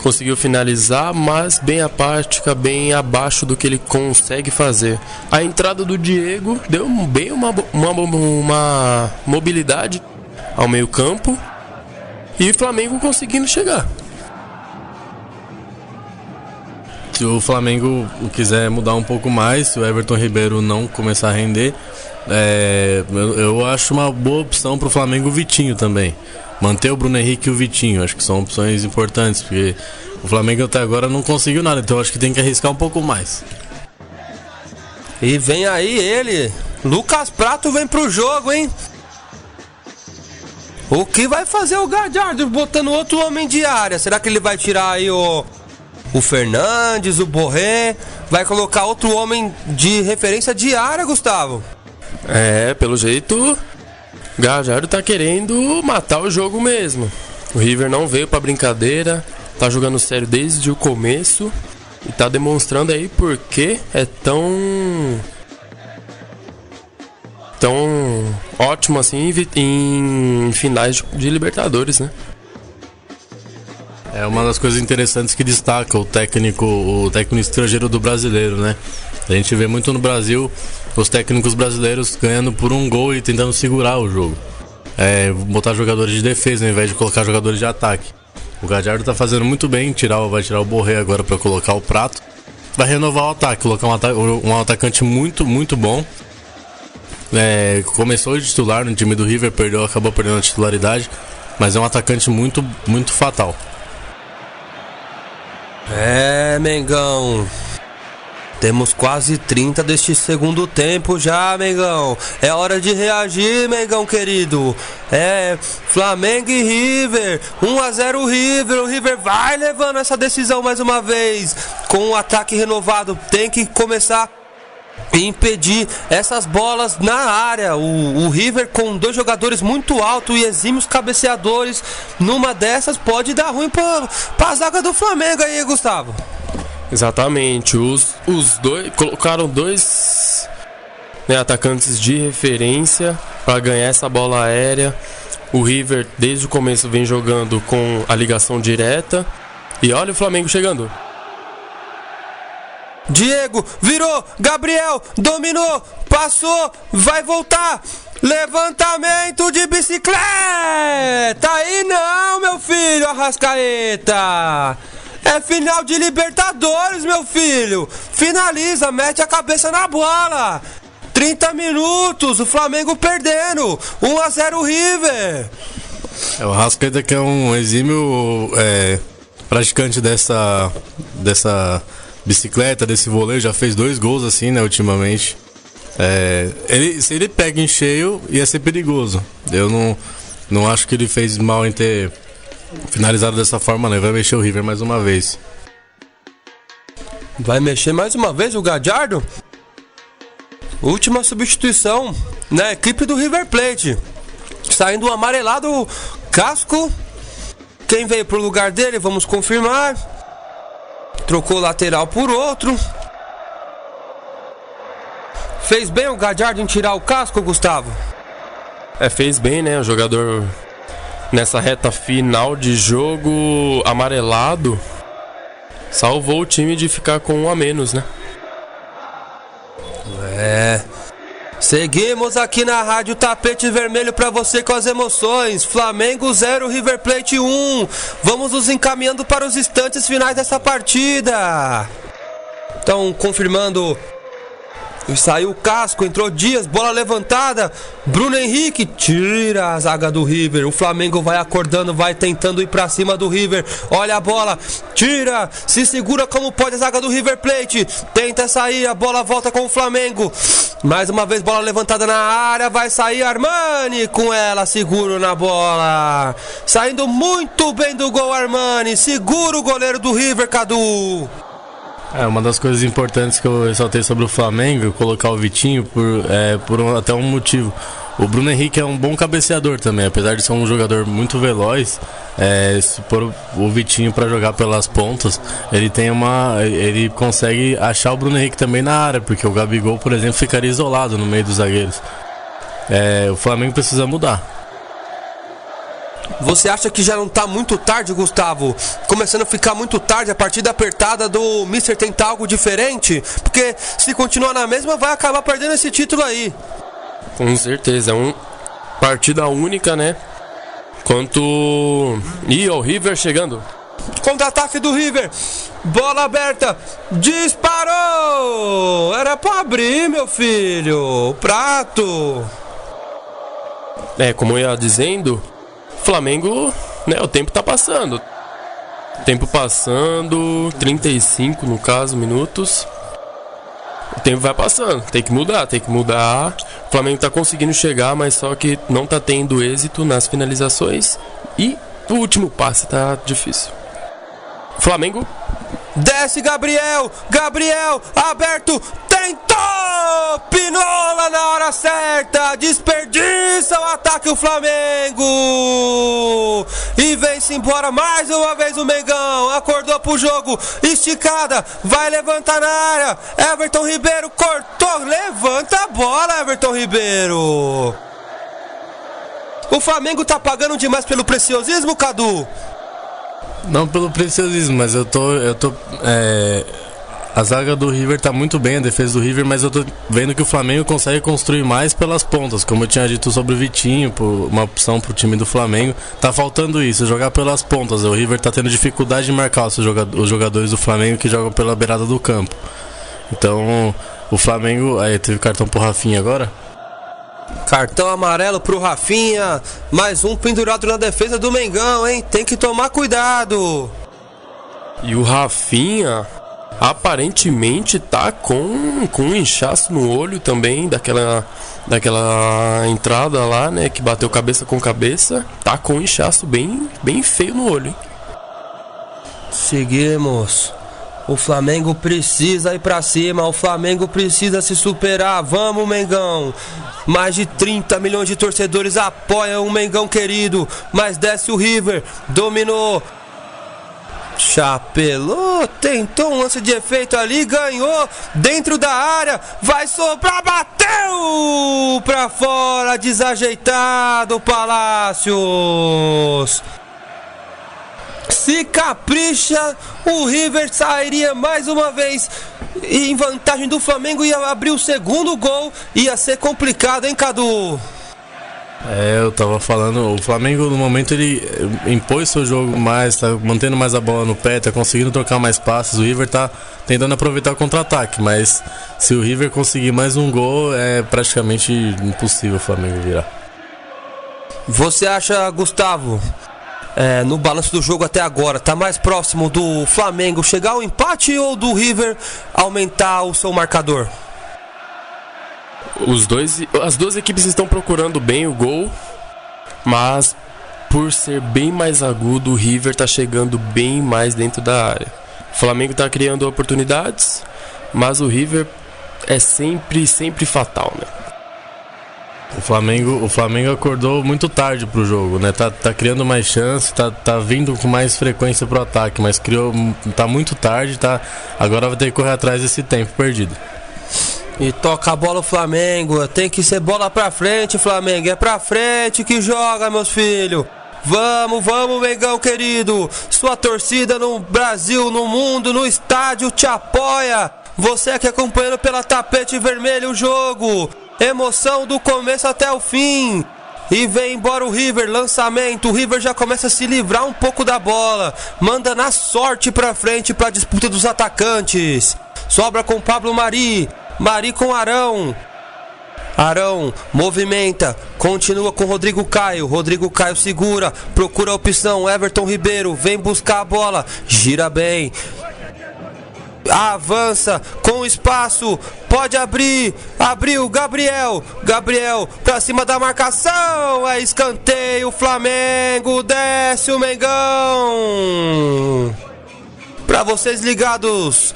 Conseguiu finalizar, mas bem apática, bem abaixo do que ele consegue fazer. A entrada do Diego deu bem uma, uma, uma mobilidade ao meio-campo. E o Flamengo conseguindo chegar. Se o Flamengo quiser mudar um pouco mais, se o Everton Ribeiro não começar a render, é, eu, eu, acho uma boa opção para o Flamengo o Vitinho também. Manter o Bruno Henrique e o Vitinho, acho que são opções importantes, porque o Flamengo até agora não conseguiu nada, então acho que tem que arriscar um pouco mais. E vem aí ele, Lucas Prato vem pro jogo, hein? O que vai fazer o Gadiardo botando outro homem de área? Será que ele vai tirar aí o o Fernandes, o Borré, vai colocar outro homem de referência diária, Gustavo. É, pelo jeito, Gajardo tá querendo matar o jogo mesmo. O River não veio pra brincadeira, tá jogando sério desde o começo e tá demonstrando aí porque é tão tão ótimo assim em finais de Libertadores, né? É uma das coisas interessantes que destaca o técnico, o técnico estrangeiro do brasileiro, né? A gente vê muito no Brasil os técnicos brasileiros ganhando por um gol e tentando segurar o jogo. É, botar jogadores de defesa ao invés de colocar jogadores de ataque. O Gadiardo tá fazendo muito bem, tirar, vai tirar o Borré agora para colocar o prato. Vai renovar o ataque, colocar um, um atacante muito, muito bom. É, começou de titular no time do River, perdeu, acabou perdendo a titularidade, mas é um atacante muito, muito fatal. É, Mengão. Temos quase 30 deste segundo tempo já, Mengão. É hora de reagir, Mengão querido. É Flamengo e River. 1 a 0 River. O River vai levando essa decisão mais uma vez. Com o um ataque renovado, tem que começar impedir essas bolas na área. O, o, River com dois jogadores muito altos e exímios cabeceadores, numa dessas pode dar ruim para a zaga do Flamengo aí, Gustavo. Exatamente. Os, os dois colocaram dois né, atacantes de referência para ganhar essa bola aérea. O River desde o começo vem jogando com a ligação direta. E olha o Flamengo chegando. Diego virou, Gabriel dominou, passou, vai voltar. Levantamento de bicicleta! Aí não, meu filho, Arrascaeta! É final de Libertadores, meu filho! Finaliza, mete a cabeça na bola! 30 minutos, o Flamengo perdendo! 1 a 0 River! É, o Arrascaeta que é um exímio é, praticante dessa, dessa bicicleta, desse vôlei, já fez dois gols assim, né, ultimamente. É, ele, se ele pega em cheio, ia ser perigoso. Eu não, não acho que ele fez mal em ter finalizado dessa forma, né? Vai mexer o River mais uma vez. Vai mexer mais uma vez o Gadiardo? Última substituição na equipe do River Plate. Saindo o amarelado Casco. Quem veio pro lugar dele? Vamos confirmar. Trocou lateral por outro. Fez bem o Gadiardo em tirar o casco, Gustavo? É, fez bem, né? O jogador nessa reta final de jogo amarelado salvou o time de ficar com um a menos, né? É. Seguimos aqui na Rádio Tapete Vermelho para você com as emoções. Flamengo 0, River Plate 1. Vamos nos encaminhando para os instantes finais dessa partida. Então, confirmando Saiu o casco, entrou Dias, bola levantada. Bruno Henrique tira a zaga do River. O Flamengo vai acordando, vai tentando ir para cima do River. Olha a bola, tira, se segura como pode a zaga do River Plate. Tenta sair, a bola volta com o Flamengo. Mais uma vez, bola levantada na área. Vai sair Armani com ela, seguro na bola. Saindo muito bem do gol, Armani. Segura o goleiro do River, Cadu. É, uma das coisas importantes que eu ressaltei sobre o Flamengo, colocar o Vitinho por, é, por um, até um motivo. O Bruno Henrique é um bom cabeceador também, apesar de ser um jogador muito veloz. É, se pôr o Vitinho para jogar pelas pontas, ele tem uma, ele consegue achar o Bruno Henrique também na área, porque o Gabigol, por exemplo, ficaria isolado no meio dos zagueiros. É, o Flamengo precisa mudar. Você acha que já não tá muito tarde, Gustavo? Começando a ficar muito tarde a partida apertada do Mister tentar algo diferente? Porque se continuar na mesma, vai acabar perdendo esse título aí. Com certeza, é uma partida única, né? Quanto. Ih, o River chegando. Contra-ataque do River. Bola aberta. Disparou! Era pra abrir, meu filho. O prato. É, como eu ia dizendo, Flamengo, né, o tempo tá passando. Tempo passando, 35 no caso, minutos. O tempo vai passando, tem que mudar, tem que mudar. O Flamengo tá conseguindo chegar, mas só que não tá tendo êxito nas finalizações. E o último passe tá difícil. Flamengo. Desce Gabriel! Gabriel aberto! Tentou! Pinola na hora certa! Desperdiça o ataque o Flamengo! E vem-se embora mais uma vez o Mengão. Acordou pro jogo. Esticada. Vai levantar na área. Everton Ribeiro cortou. Levanta a bola, Everton Ribeiro. O Flamengo tá pagando demais pelo preciosismo, Cadu? Não pelo preciosismo, mas eu tô. Eu tô. É, a zaga do River tá muito bem, a defesa do River, mas eu tô vendo que o Flamengo consegue construir mais pelas pontas, como eu tinha dito sobre o Vitinho, uma opção pro time do Flamengo. Tá faltando isso, jogar pelas pontas. O River tá tendo dificuldade de marcar os jogadores do Flamengo que jogam pela beirada do campo. Então, o Flamengo. Aí, teve cartão pro Rafinha agora? Cartão amarelo pro Rafinha. Mais um pendurado na defesa do Mengão, hein? Tem que tomar cuidado. E o Rafinha aparentemente tá com, com um inchaço no olho também daquela daquela entrada lá, né, que bateu cabeça com cabeça, tá com um inchaço bem bem feio no olho. Hein? Seguimos. O Flamengo precisa ir para cima, o Flamengo precisa se superar. Vamos, Mengão. Mais de 30 milhões de torcedores apoiam o Mengão querido. Mas desce o River, dominou. Chapelou, tentou um lance de efeito ali, ganhou dentro da área, vai sobrar, bateu para fora, desajeitado Palácios. Se capricha, o River sairia mais uma vez em vantagem do Flamengo ia abrir o segundo gol. Ia ser complicado, hein, Cadu? É, eu tava falando, o Flamengo no momento ele impôs seu jogo mais, tá mantendo mais a bola no pé, tá conseguindo trocar mais passes. O River tá tentando aproveitar o contra-ataque, mas se o River conseguir mais um gol, é praticamente impossível o Flamengo virar. Você acha, Gustavo, é, no balanço do jogo até agora, tá mais próximo do Flamengo chegar ao empate ou do River aumentar o seu marcador? Os dois, as duas equipes estão procurando bem o gol, mas por ser bem mais agudo, o River está chegando bem mais dentro da área. O Flamengo está criando oportunidades, mas o River é sempre, sempre fatal, né? O Flamengo, o Flamengo acordou muito tarde pro jogo, né? Tá, tá criando mais chance, tá, tá vindo com mais frequência pro ataque, mas criou, tá muito tarde, tá? Agora vai ter que correr atrás desse tempo perdido. E toca a bola o Flamengo. Tem que ser bola pra frente, Flamengo. É pra frente que joga, meus filhos. Vamos, vamos, Mengão querido. Sua torcida no Brasil, no mundo, no estádio te apoia. Você aqui acompanhando pela tapete vermelho o jogo. Emoção do começo até o fim. E vem embora o River, lançamento. O River já começa a se livrar um pouco da bola. Manda na sorte pra frente pra disputa dos atacantes. Sobra com Pablo Mari. Mari com Arão. Arão movimenta, continua com Rodrigo Caio. Rodrigo Caio segura, procura a opção. Everton Ribeiro vem buscar a bola, gira bem, avança com espaço, pode abrir, abriu Gabriel, Gabriel pra cima da marcação, é escanteio, Flamengo desce o Mengão. Pra vocês ligados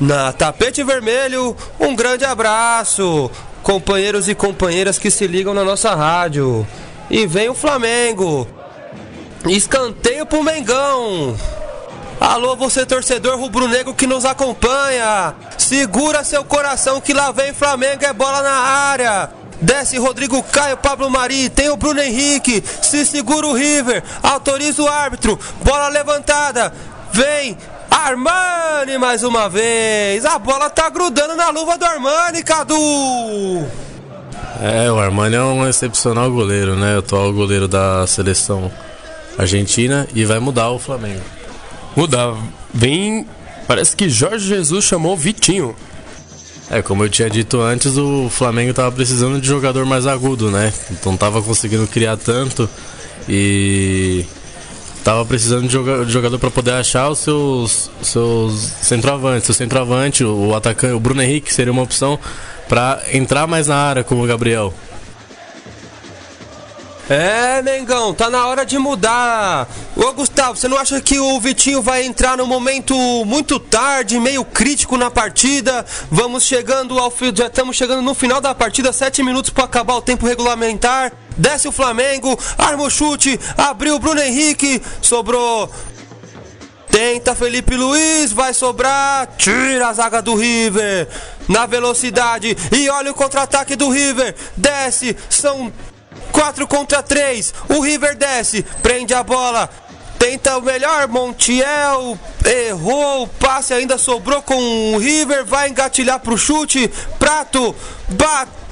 na Tapete Vermelho, um grande abraço, companheiros e companheiras que se ligam na nossa rádio. E vem o Flamengo. Escanteio pro Mengão. Alô, você torcedor rubro-negro que nos acompanha. Segura seu coração que lá vem Flamengo, é bola na área. Desce Rodrigo Caio, Pablo Mari, tem o Bruno Henrique, se segura o River, autoriza o árbitro, bola levantada, vem Armani mais uma vez, a bola tá grudando na luva do Armani, Cadu! É, o Armani é um excepcional goleiro, né? O atual goleiro da seleção argentina e vai mudar o Flamengo. Mudar. Vem. Parece que Jorge Jesus chamou Vitinho. É, como eu tinha dito antes, o Flamengo estava precisando de jogador mais agudo, né? Então tava conseguindo criar tanto e tava precisando de jogador para poder achar os seus, seus centroavantes. O centroavante, o atacante, o Bruno Henrique seria uma opção para entrar mais na área como o Gabriel. É, Mengão, tá na hora de mudar. Ô Gustavo, você não acha que o Vitinho vai entrar num momento muito tarde, meio crítico na partida? Vamos chegando ao já estamos chegando no final da partida, sete minutos para acabar o tempo regulamentar. Desce o Flamengo, arma o chute, abriu o Bruno Henrique, sobrou Tenta Felipe Luiz, vai sobrar. Tira a zaga do River. Na velocidade. E olha o contra-ataque do River. Desce. São 4 contra 3. O River desce, prende a bola. Tenta o melhor, Montiel errou o passe, ainda sobrou com o River, vai engatilhar pro chute. Prato bateu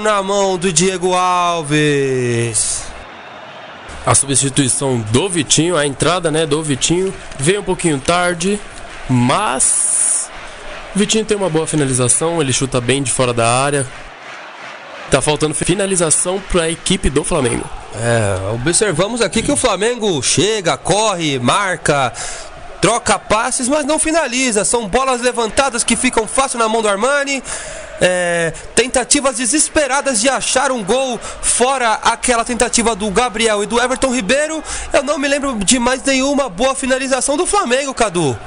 na mão do Diego Alves. A substituição do Vitinho, a entrada né, do Vitinho veio um pouquinho tarde, mas o Vitinho tem uma boa finalização, ele chuta bem de fora da área, Tá faltando finalização para a equipe do Flamengo. É, observamos aqui que o Flamengo chega, corre, marca, troca passes, mas não finaliza. São bolas levantadas que ficam fácil na mão do Armani. É, tentativas desesperadas de achar um gol fora aquela tentativa do Gabriel e do Everton Ribeiro. Eu não me lembro de mais nenhuma boa finalização do Flamengo, Cadu.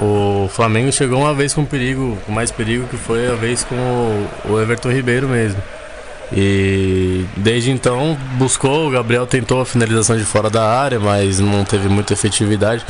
O Flamengo chegou uma vez com perigo, com mais perigo que foi a vez com o Everton Ribeiro mesmo. E desde então buscou, o Gabriel tentou a finalização de fora da área, mas não teve muita efetividade.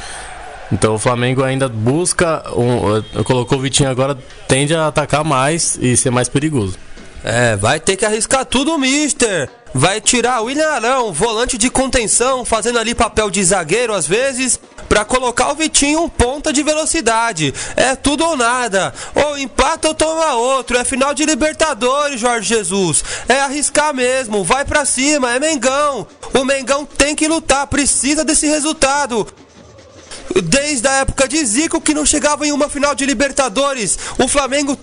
Então o Flamengo ainda busca, um, colocou o Vitinho agora, tende a atacar mais e ser mais perigoso. É, vai ter que arriscar tudo Mister. Vai tirar o William Arão, volante de contenção, fazendo ali papel de zagueiro às vezes, para colocar o Vitinho ponta de velocidade. É tudo ou nada. Ou empata ou toma outro. É final de Libertadores, Jorge Jesus. É arriscar mesmo. Vai para cima. É Mengão. O Mengão tem que lutar. Precisa desse resultado desde a época de Zico que não chegava em uma final de Libertadores. O Flamengo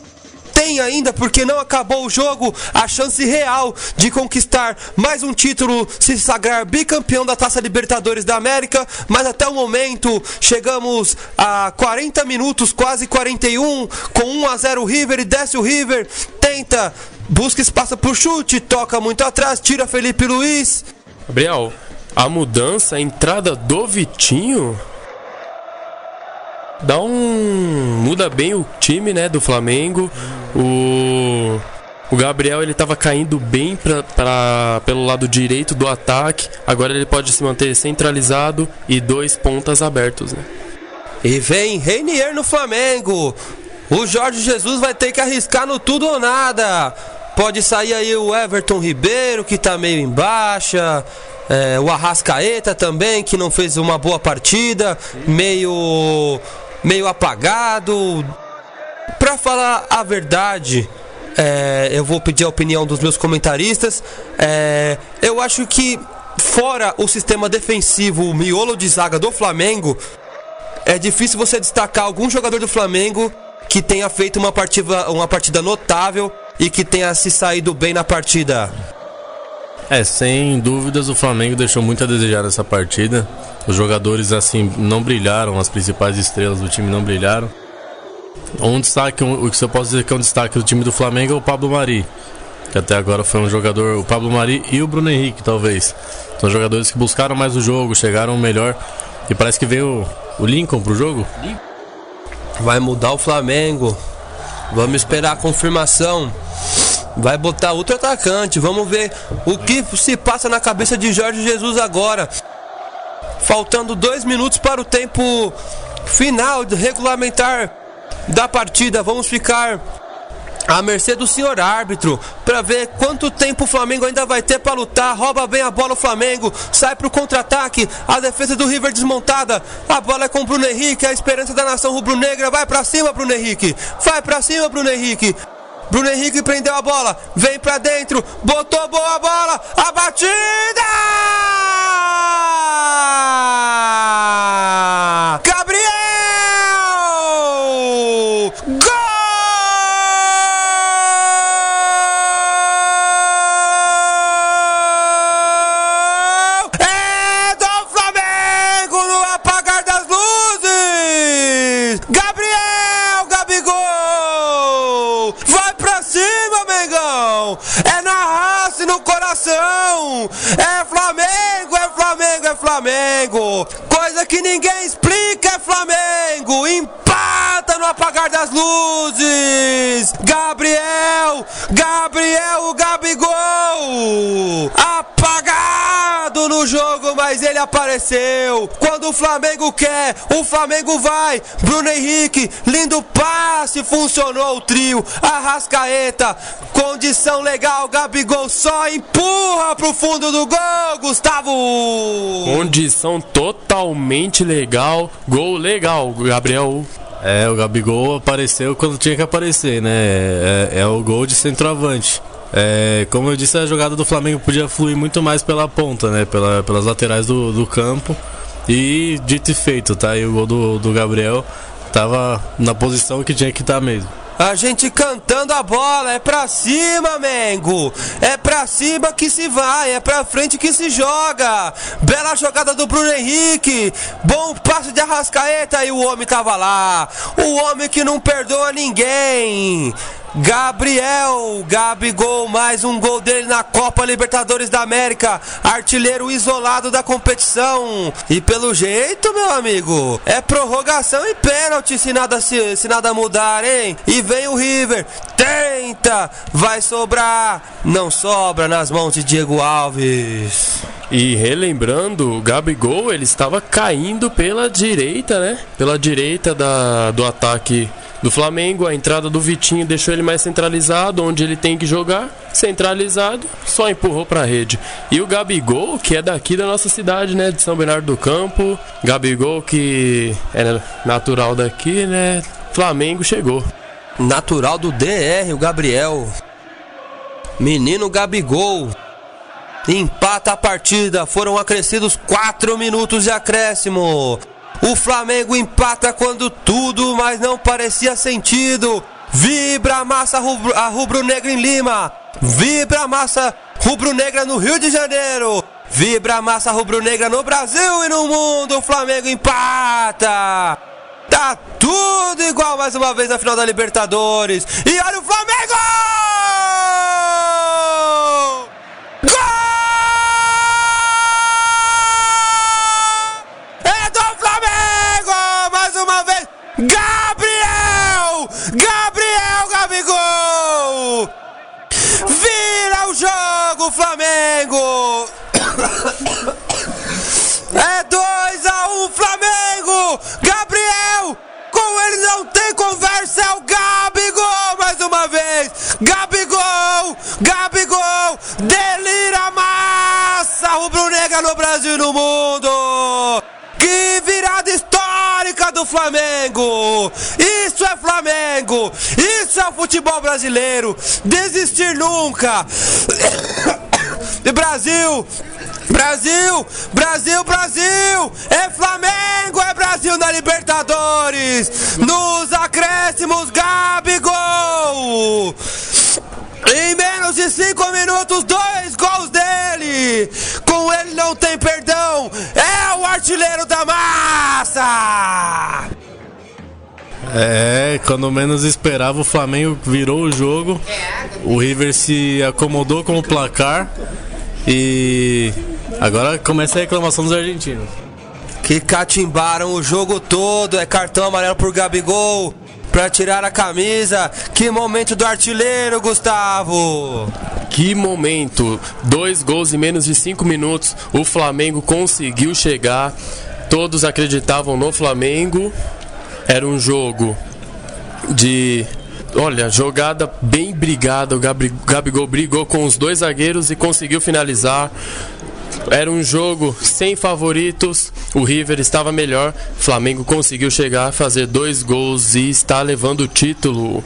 tem ainda, porque não acabou o jogo, a chance real de conquistar mais um título, se sagrar bicampeão da Taça Libertadores da América, mas até o momento chegamos a 40 minutos, quase 41, com 1 a 0 o River e desce o River, tenta, busca espaço pro chute, toca muito atrás, tira Felipe Luiz. Gabriel, a mudança, a entrada do Vitinho dá um muda bem o time, né, do Flamengo. O o Gabriel ele estava caindo bem pra, pra, pelo lado direito do ataque. Agora ele pode se manter centralizado e dois pontas abertos. Né? E vem Reinier no Flamengo. O Jorge Jesus vai ter que arriscar no tudo ou nada. Pode sair aí o Everton Ribeiro, que está meio em baixa. É, o Arrascaeta também, que não fez uma boa partida. Meio meio apagado. Para falar a verdade, é, eu vou pedir a opinião dos meus comentaristas. É, eu acho que, fora o sistema defensivo, o miolo de zaga do Flamengo, é difícil você destacar algum jogador do Flamengo que tenha feito uma partida, uma partida notável e que tenha se saído bem na partida. É, sem dúvidas o Flamengo deixou muito a desejar nessa partida. Os jogadores assim não brilharam, as principais estrelas do time não brilharam. Um destaque, um, o que eu posso dizer que é um destaque do time do Flamengo é o Pablo Mari, que até agora foi um jogador, o Pablo Mari e o Bruno Henrique, talvez. São jogadores que buscaram mais o jogo, chegaram melhor. E parece que veio o Lincoln pro jogo. Vai mudar o Flamengo. Vamos esperar a confirmação. Vai botar outro atacante. Vamos ver o que se passa na cabeça de Jorge Jesus agora. Faltando dois minutos para o tempo final regulamentar da partida. Vamos ficar à mercê do senhor árbitro para ver quanto tempo o Flamengo ainda vai ter para lutar. Rouba bem a bola o Flamengo, sai para o contra-ataque. A defesa do River desmontada. A bola é com o Bruno Henrique, a esperança da nação rubro-negra. Vai para cima, Bruno Henrique. Vai para cima, Bruno Henrique. Bruno Henrique prendeu a bola, vem para dentro, botou boa bola, a batida! Gabriel! Gol! É do Flamengo no apagar das luzes! Gabriel Gabigol! Vai pra cima, Mengão! É na raça e no coração! É Flamengo, é Flamengo! Coisa que ninguém explica é Flamengo! Apagar das luzes! Gabriel! Gabriel o Gabigol! Apagado no jogo, mas ele apareceu! Quando o Flamengo quer, o Flamengo vai! Bruno Henrique, lindo passe, funcionou o trio! Arrascaeta, condição legal, Gabigol só empurra pro fundo do gol, Gustavo! Condição totalmente legal. Gol legal, Gabriel. É, o Gabigol apareceu quando tinha que aparecer, né? É, é o gol de centroavante. É, como eu disse, a jogada do Flamengo podia fluir muito mais pela ponta, né? Pela, pelas laterais do, do campo. E dito e feito, tá? E o gol do, do Gabriel tava na posição que tinha que estar mesmo. A gente cantando a bola, é pra cima, Mengo. É pra cima que se vai, é pra frente que se joga. Bela jogada do Bruno Henrique. Bom passe de Arrascaeta e o homem tava lá. O homem que não perdoa ninguém. Gabriel, Gabigol, mais um gol dele na Copa Libertadores da América, artilheiro isolado da competição. E pelo jeito, meu amigo, é prorrogação e pênalti se nada, se, se nada mudar, hein? E vem o River, tenta, vai sobrar, não sobra nas mãos de Diego Alves. E relembrando, o Gabigol ele estava caindo pela direita, né? Pela direita da, do ataque do Flamengo. A entrada do Vitinho deixou ele mais centralizado, onde ele tem que jogar. Centralizado, só empurrou para a rede. E o Gabigol, que é daqui da nossa cidade, né? De São Bernardo do Campo. Gabigol, que é natural daqui, né? Flamengo chegou. Natural do DR, o Gabriel. Menino Gabigol. Empata a partida. Foram acrescidos 4 minutos de acréscimo. O Flamengo empata quando tudo, mas não parecia sentido. Vibra a massa rubro, a rubro-negra em Lima. Vibra a massa rubro-negra no Rio de Janeiro. Vibra a massa rubro-negra no Brasil e no mundo. O Flamengo empata. Tá tudo igual mais uma vez na final da Libertadores. E olha o Flamengo! O Gabigol mais uma vez! Gabigol! Gabigol! Delira massa rubro-negra no Brasil e no mundo! Que virada histórica do Flamengo! Isso é Flamengo! Isso é o futebol brasileiro! Desistir nunca! [COUGHS] Brasil! Brasil! Brasil, Brasil! É Flamengo, é Brasil na Libertadores! Nos acréscimos, Gabigol! Em menos de 5 minutos, dois gols dele! Com ele não tem perdão! É o artilheiro da massa! É, quando menos esperava, o Flamengo virou o jogo. O River se acomodou com o placar. E agora começa a reclamação dos argentinos. que catimbaram o jogo todo. É cartão amarelo por Gabigol para tirar a camisa. Que momento do artilheiro, Gustavo! Que momento! Dois gols em menos de cinco minutos. O Flamengo conseguiu chegar. Todos acreditavam no Flamengo. Era um jogo de. Olha, jogada bem brigada. O Gabigol brigou com os dois zagueiros e conseguiu finalizar. Era um jogo sem favoritos. O River estava melhor. Flamengo conseguiu chegar, fazer dois gols e está levando o título.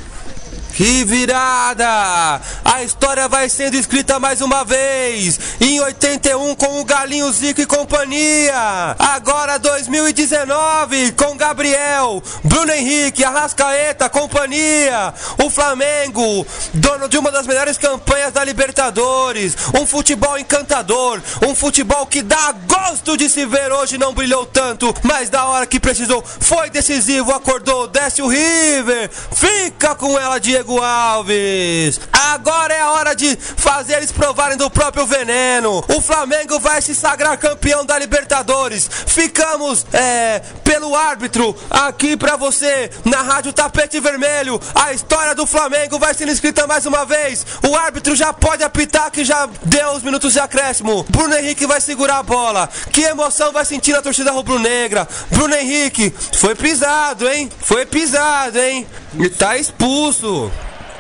Que virada! A história vai sendo escrita mais uma vez. Em 81 com o Galinho Zico e companhia. Agora 2019 com Gabriel, Bruno Henrique, Arrascaeta, companhia. O Flamengo, dono de uma das melhores campanhas da Libertadores. Um futebol encantador, um futebol que dá gosto de se ver hoje não brilhou tanto, mas da hora que precisou foi decisivo, acordou, desce o River. Fica com ela Diego Diego Alves. Agora é a hora de fazer eles provarem do próprio veneno. O Flamengo vai se sagrar campeão da Libertadores. Ficamos é, pelo árbitro aqui para você na Rádio Tapete Vermelho. A história do Flamengo vai sendo escrita mais uma vez. O árbitro já pode apitar que já deu os minutos de acréscimo. Bruno Henrique vai segurar a bola. Que emoção vai sentir a torcida rubro-negra. Bruno Henrique foi pisado, hein? Foi pisado, hein? E tá expulso.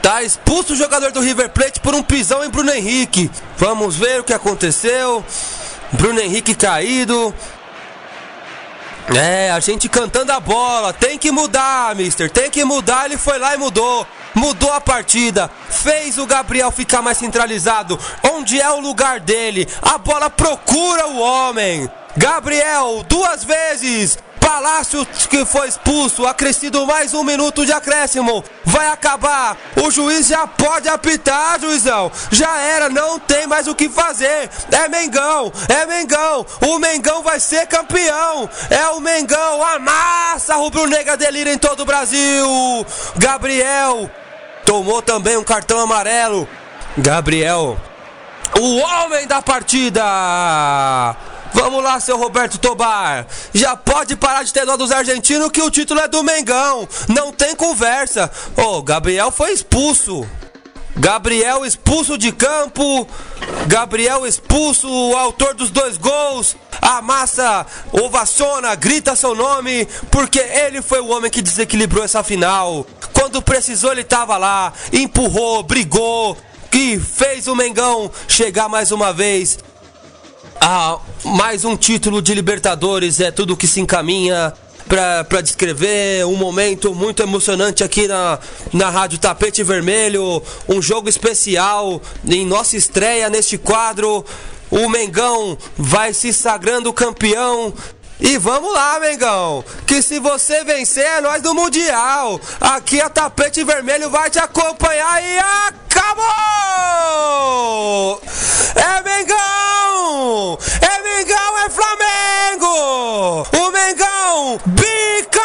Tá expulso o jogador do River Plate por um pisão em Bruno Henrique. Vamos ver o que aconteceu. Bruno Henrique caído. É, a gente cantando a bola. Tem que mudar, mister. Tem que mudar. Ele foi lá e mudou. Mudou a partida. Fez o Gabriel ficar mais centralizado. Onde é o lugar dele? A bola procura o homem. Gabriel, duas vezes. Palácio que foi expulso, acrescido mais um minuto de acréscimo. Vai acabar. O juiz já pode apitar, juizão. Já era, não tem mais o que fazer. É Mengão, é Mengão. O Mengão vai ser campeão. É o Mengão. A massa rubro-negra delira em todo o Brasil. Gabriel tomou também um cartão amarelo. Gabriel, o homem da partida. Vamos lá, seu Roberto Tobar. Já pode parar de ter dó dos argentinos que o título é do Mengão. Não tem conversa. Ô, oh, Gabriel foi expulso. Gabriel expulso de campo. Gabriel expulso, o autor dos dois gols. A massa ovaciona, grita seu nome, porque ele foi o homem que desequilibrou essa final. Quando precisou, ele estava lá, empurrou, brigou, que fez o Mengão chegar mais uma vez ah, mais um título de Libertadores é tudo que se encaminha para descrever um momento muito emocionante aqui na, na Rádio Tapete Vermelho, um jogo especial em nossa estreia neste quadro. O Mengão vai se sagrando campeão e vamos lá, Mengão. Que se você vencer, é nós do Mundial. Aqui a tapete vermelho vai te acompanhar e acabou! É Mengão! É Mengão, é Flamengo! O Mengão, bicampeão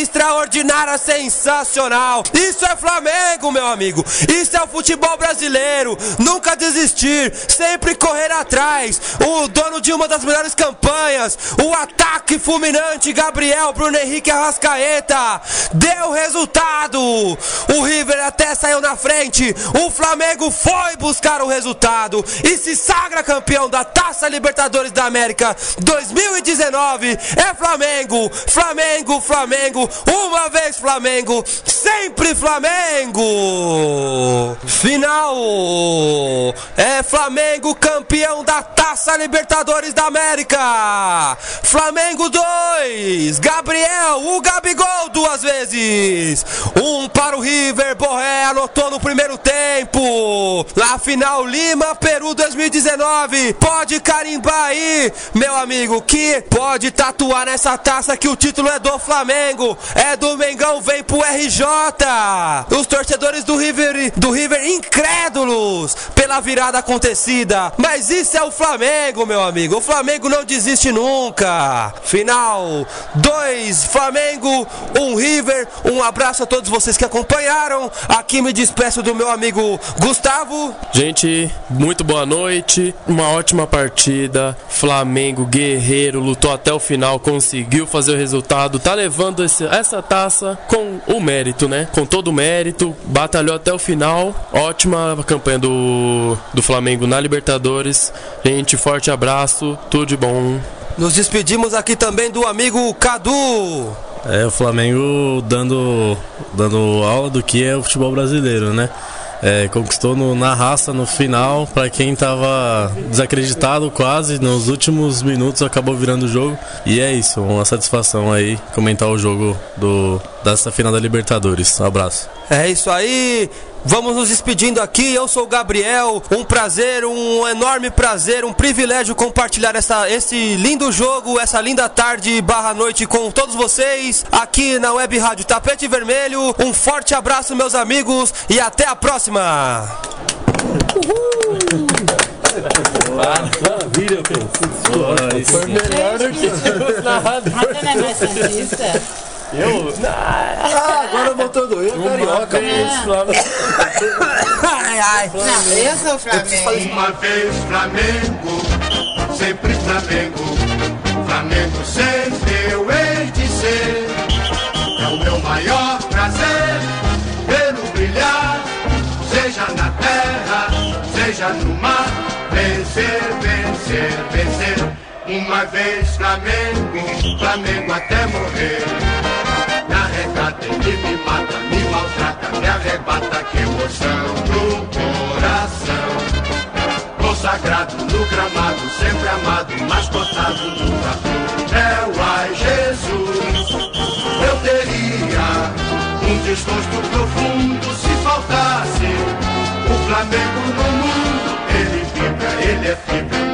extraordinária, sensacional. Isso é Flamengo, meu amigo. Isso é o futebol brasileiro. Nunca desistir, sempre correr atrás. O dono de uma das melhores campanhas. O ataque fulminante Gabriel, Bruno Henrique Arrascaeta deu resultado. O River até saiu na frente. O Flamengo foi buscar o resultado e se sagra campeão da Taça Libertadores da América 2019. É Flamengo, Flamengo, Flamengo. Uma vez Flamengo, sempre Flamengo. Final é Flamengo campeão da Taça Libertadores da América. Flamengo 2. Gabriel, o Gabigol duas vezes. Um para o River. Borré anotou no primeiro tempo. Na final, Lima, Peru 2019. Pode carimbar aí, meu amigo, que pode tatuar nessa taça que o título é do Flamengo. É do Mengão, vem pro RJ. Os torcedores do River, do River incrédulos pela virada acontecida. Mas isso é o Flamengo, meu amigo. O Flamengo não desiste nunca. Final 2 Flamengo, 1 um River. Um abraço a todos vocês que acompanharam. Aqui me despeço do meu amigo Gustavo. Gente, muito boa noite. Uma ótima partida. Flamengo guerreiro, lutou até o final, conseguiu fazer o resultado. Tá levando esse, essa taça com o mérito, né? Com todo o mérito. Batalhou até o final. Ótima campanha do, do Flamengo na Libertadores. Gente, forte abraço. Tudo de bom. Nos despedimos aqui também do amigo Cadu. É, o Flamengo dando, dando aula do que é o futebol brasileiro, né? É, conquistou no, na raça no final, para quem estava desacreditado quase, nos últimos minutos acabou virando o jogo. E é isso, uma satisfação aí comentar o jogo do, dessa final da Libertadores. Um abraço. É isso aí. Vamos nos despedindo aqui. Eu sou o Gabriel. Um prazer, um enorme prazer, um privilégio compartilhar essa, esse lindo jogo, essa linda tarde barra noite com todos vocês aqui na Web Rádio Tapete Vermelho. Um forte abraço, meus amigos, e até a próxima. Uhul. Maravilha, Foi melhor do que não é mais santista? Eu? Ah, agora voltou do eu, carioca. Ai, ai. Não, eu sou Flamengo. Uma vez Flamengo, sempre Flamengo. Flamengo sempre eu hei de ser. É o meu maior prazer vê-lo brilhar, seja na terra, seja no mar. Vencer, vencer, vencer. Uma vez Flamengo, Flamengo até morrer. Me arrecata, ele me mata, me maltrata, me arrebata, que emoção no coração. Consagrado no gramado, sempre amado, mas cotado no vapor. É o ai Jesus. Eu teria um desgosto profundo se faltasse o Flamengo no mundo. Ele vibra, ele é fibra,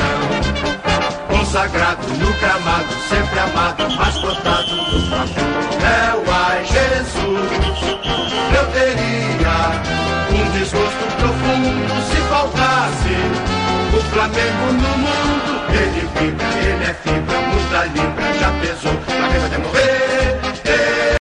sagrado, nunca amado, sempre amado, mais cortado do Flamengo. É o ai Jesus, eu teria um desgosto profundo se faltasse o Flamengo no mundo. Ele vibra, ele é fibra, muda libra, já pesou, na vai morrer.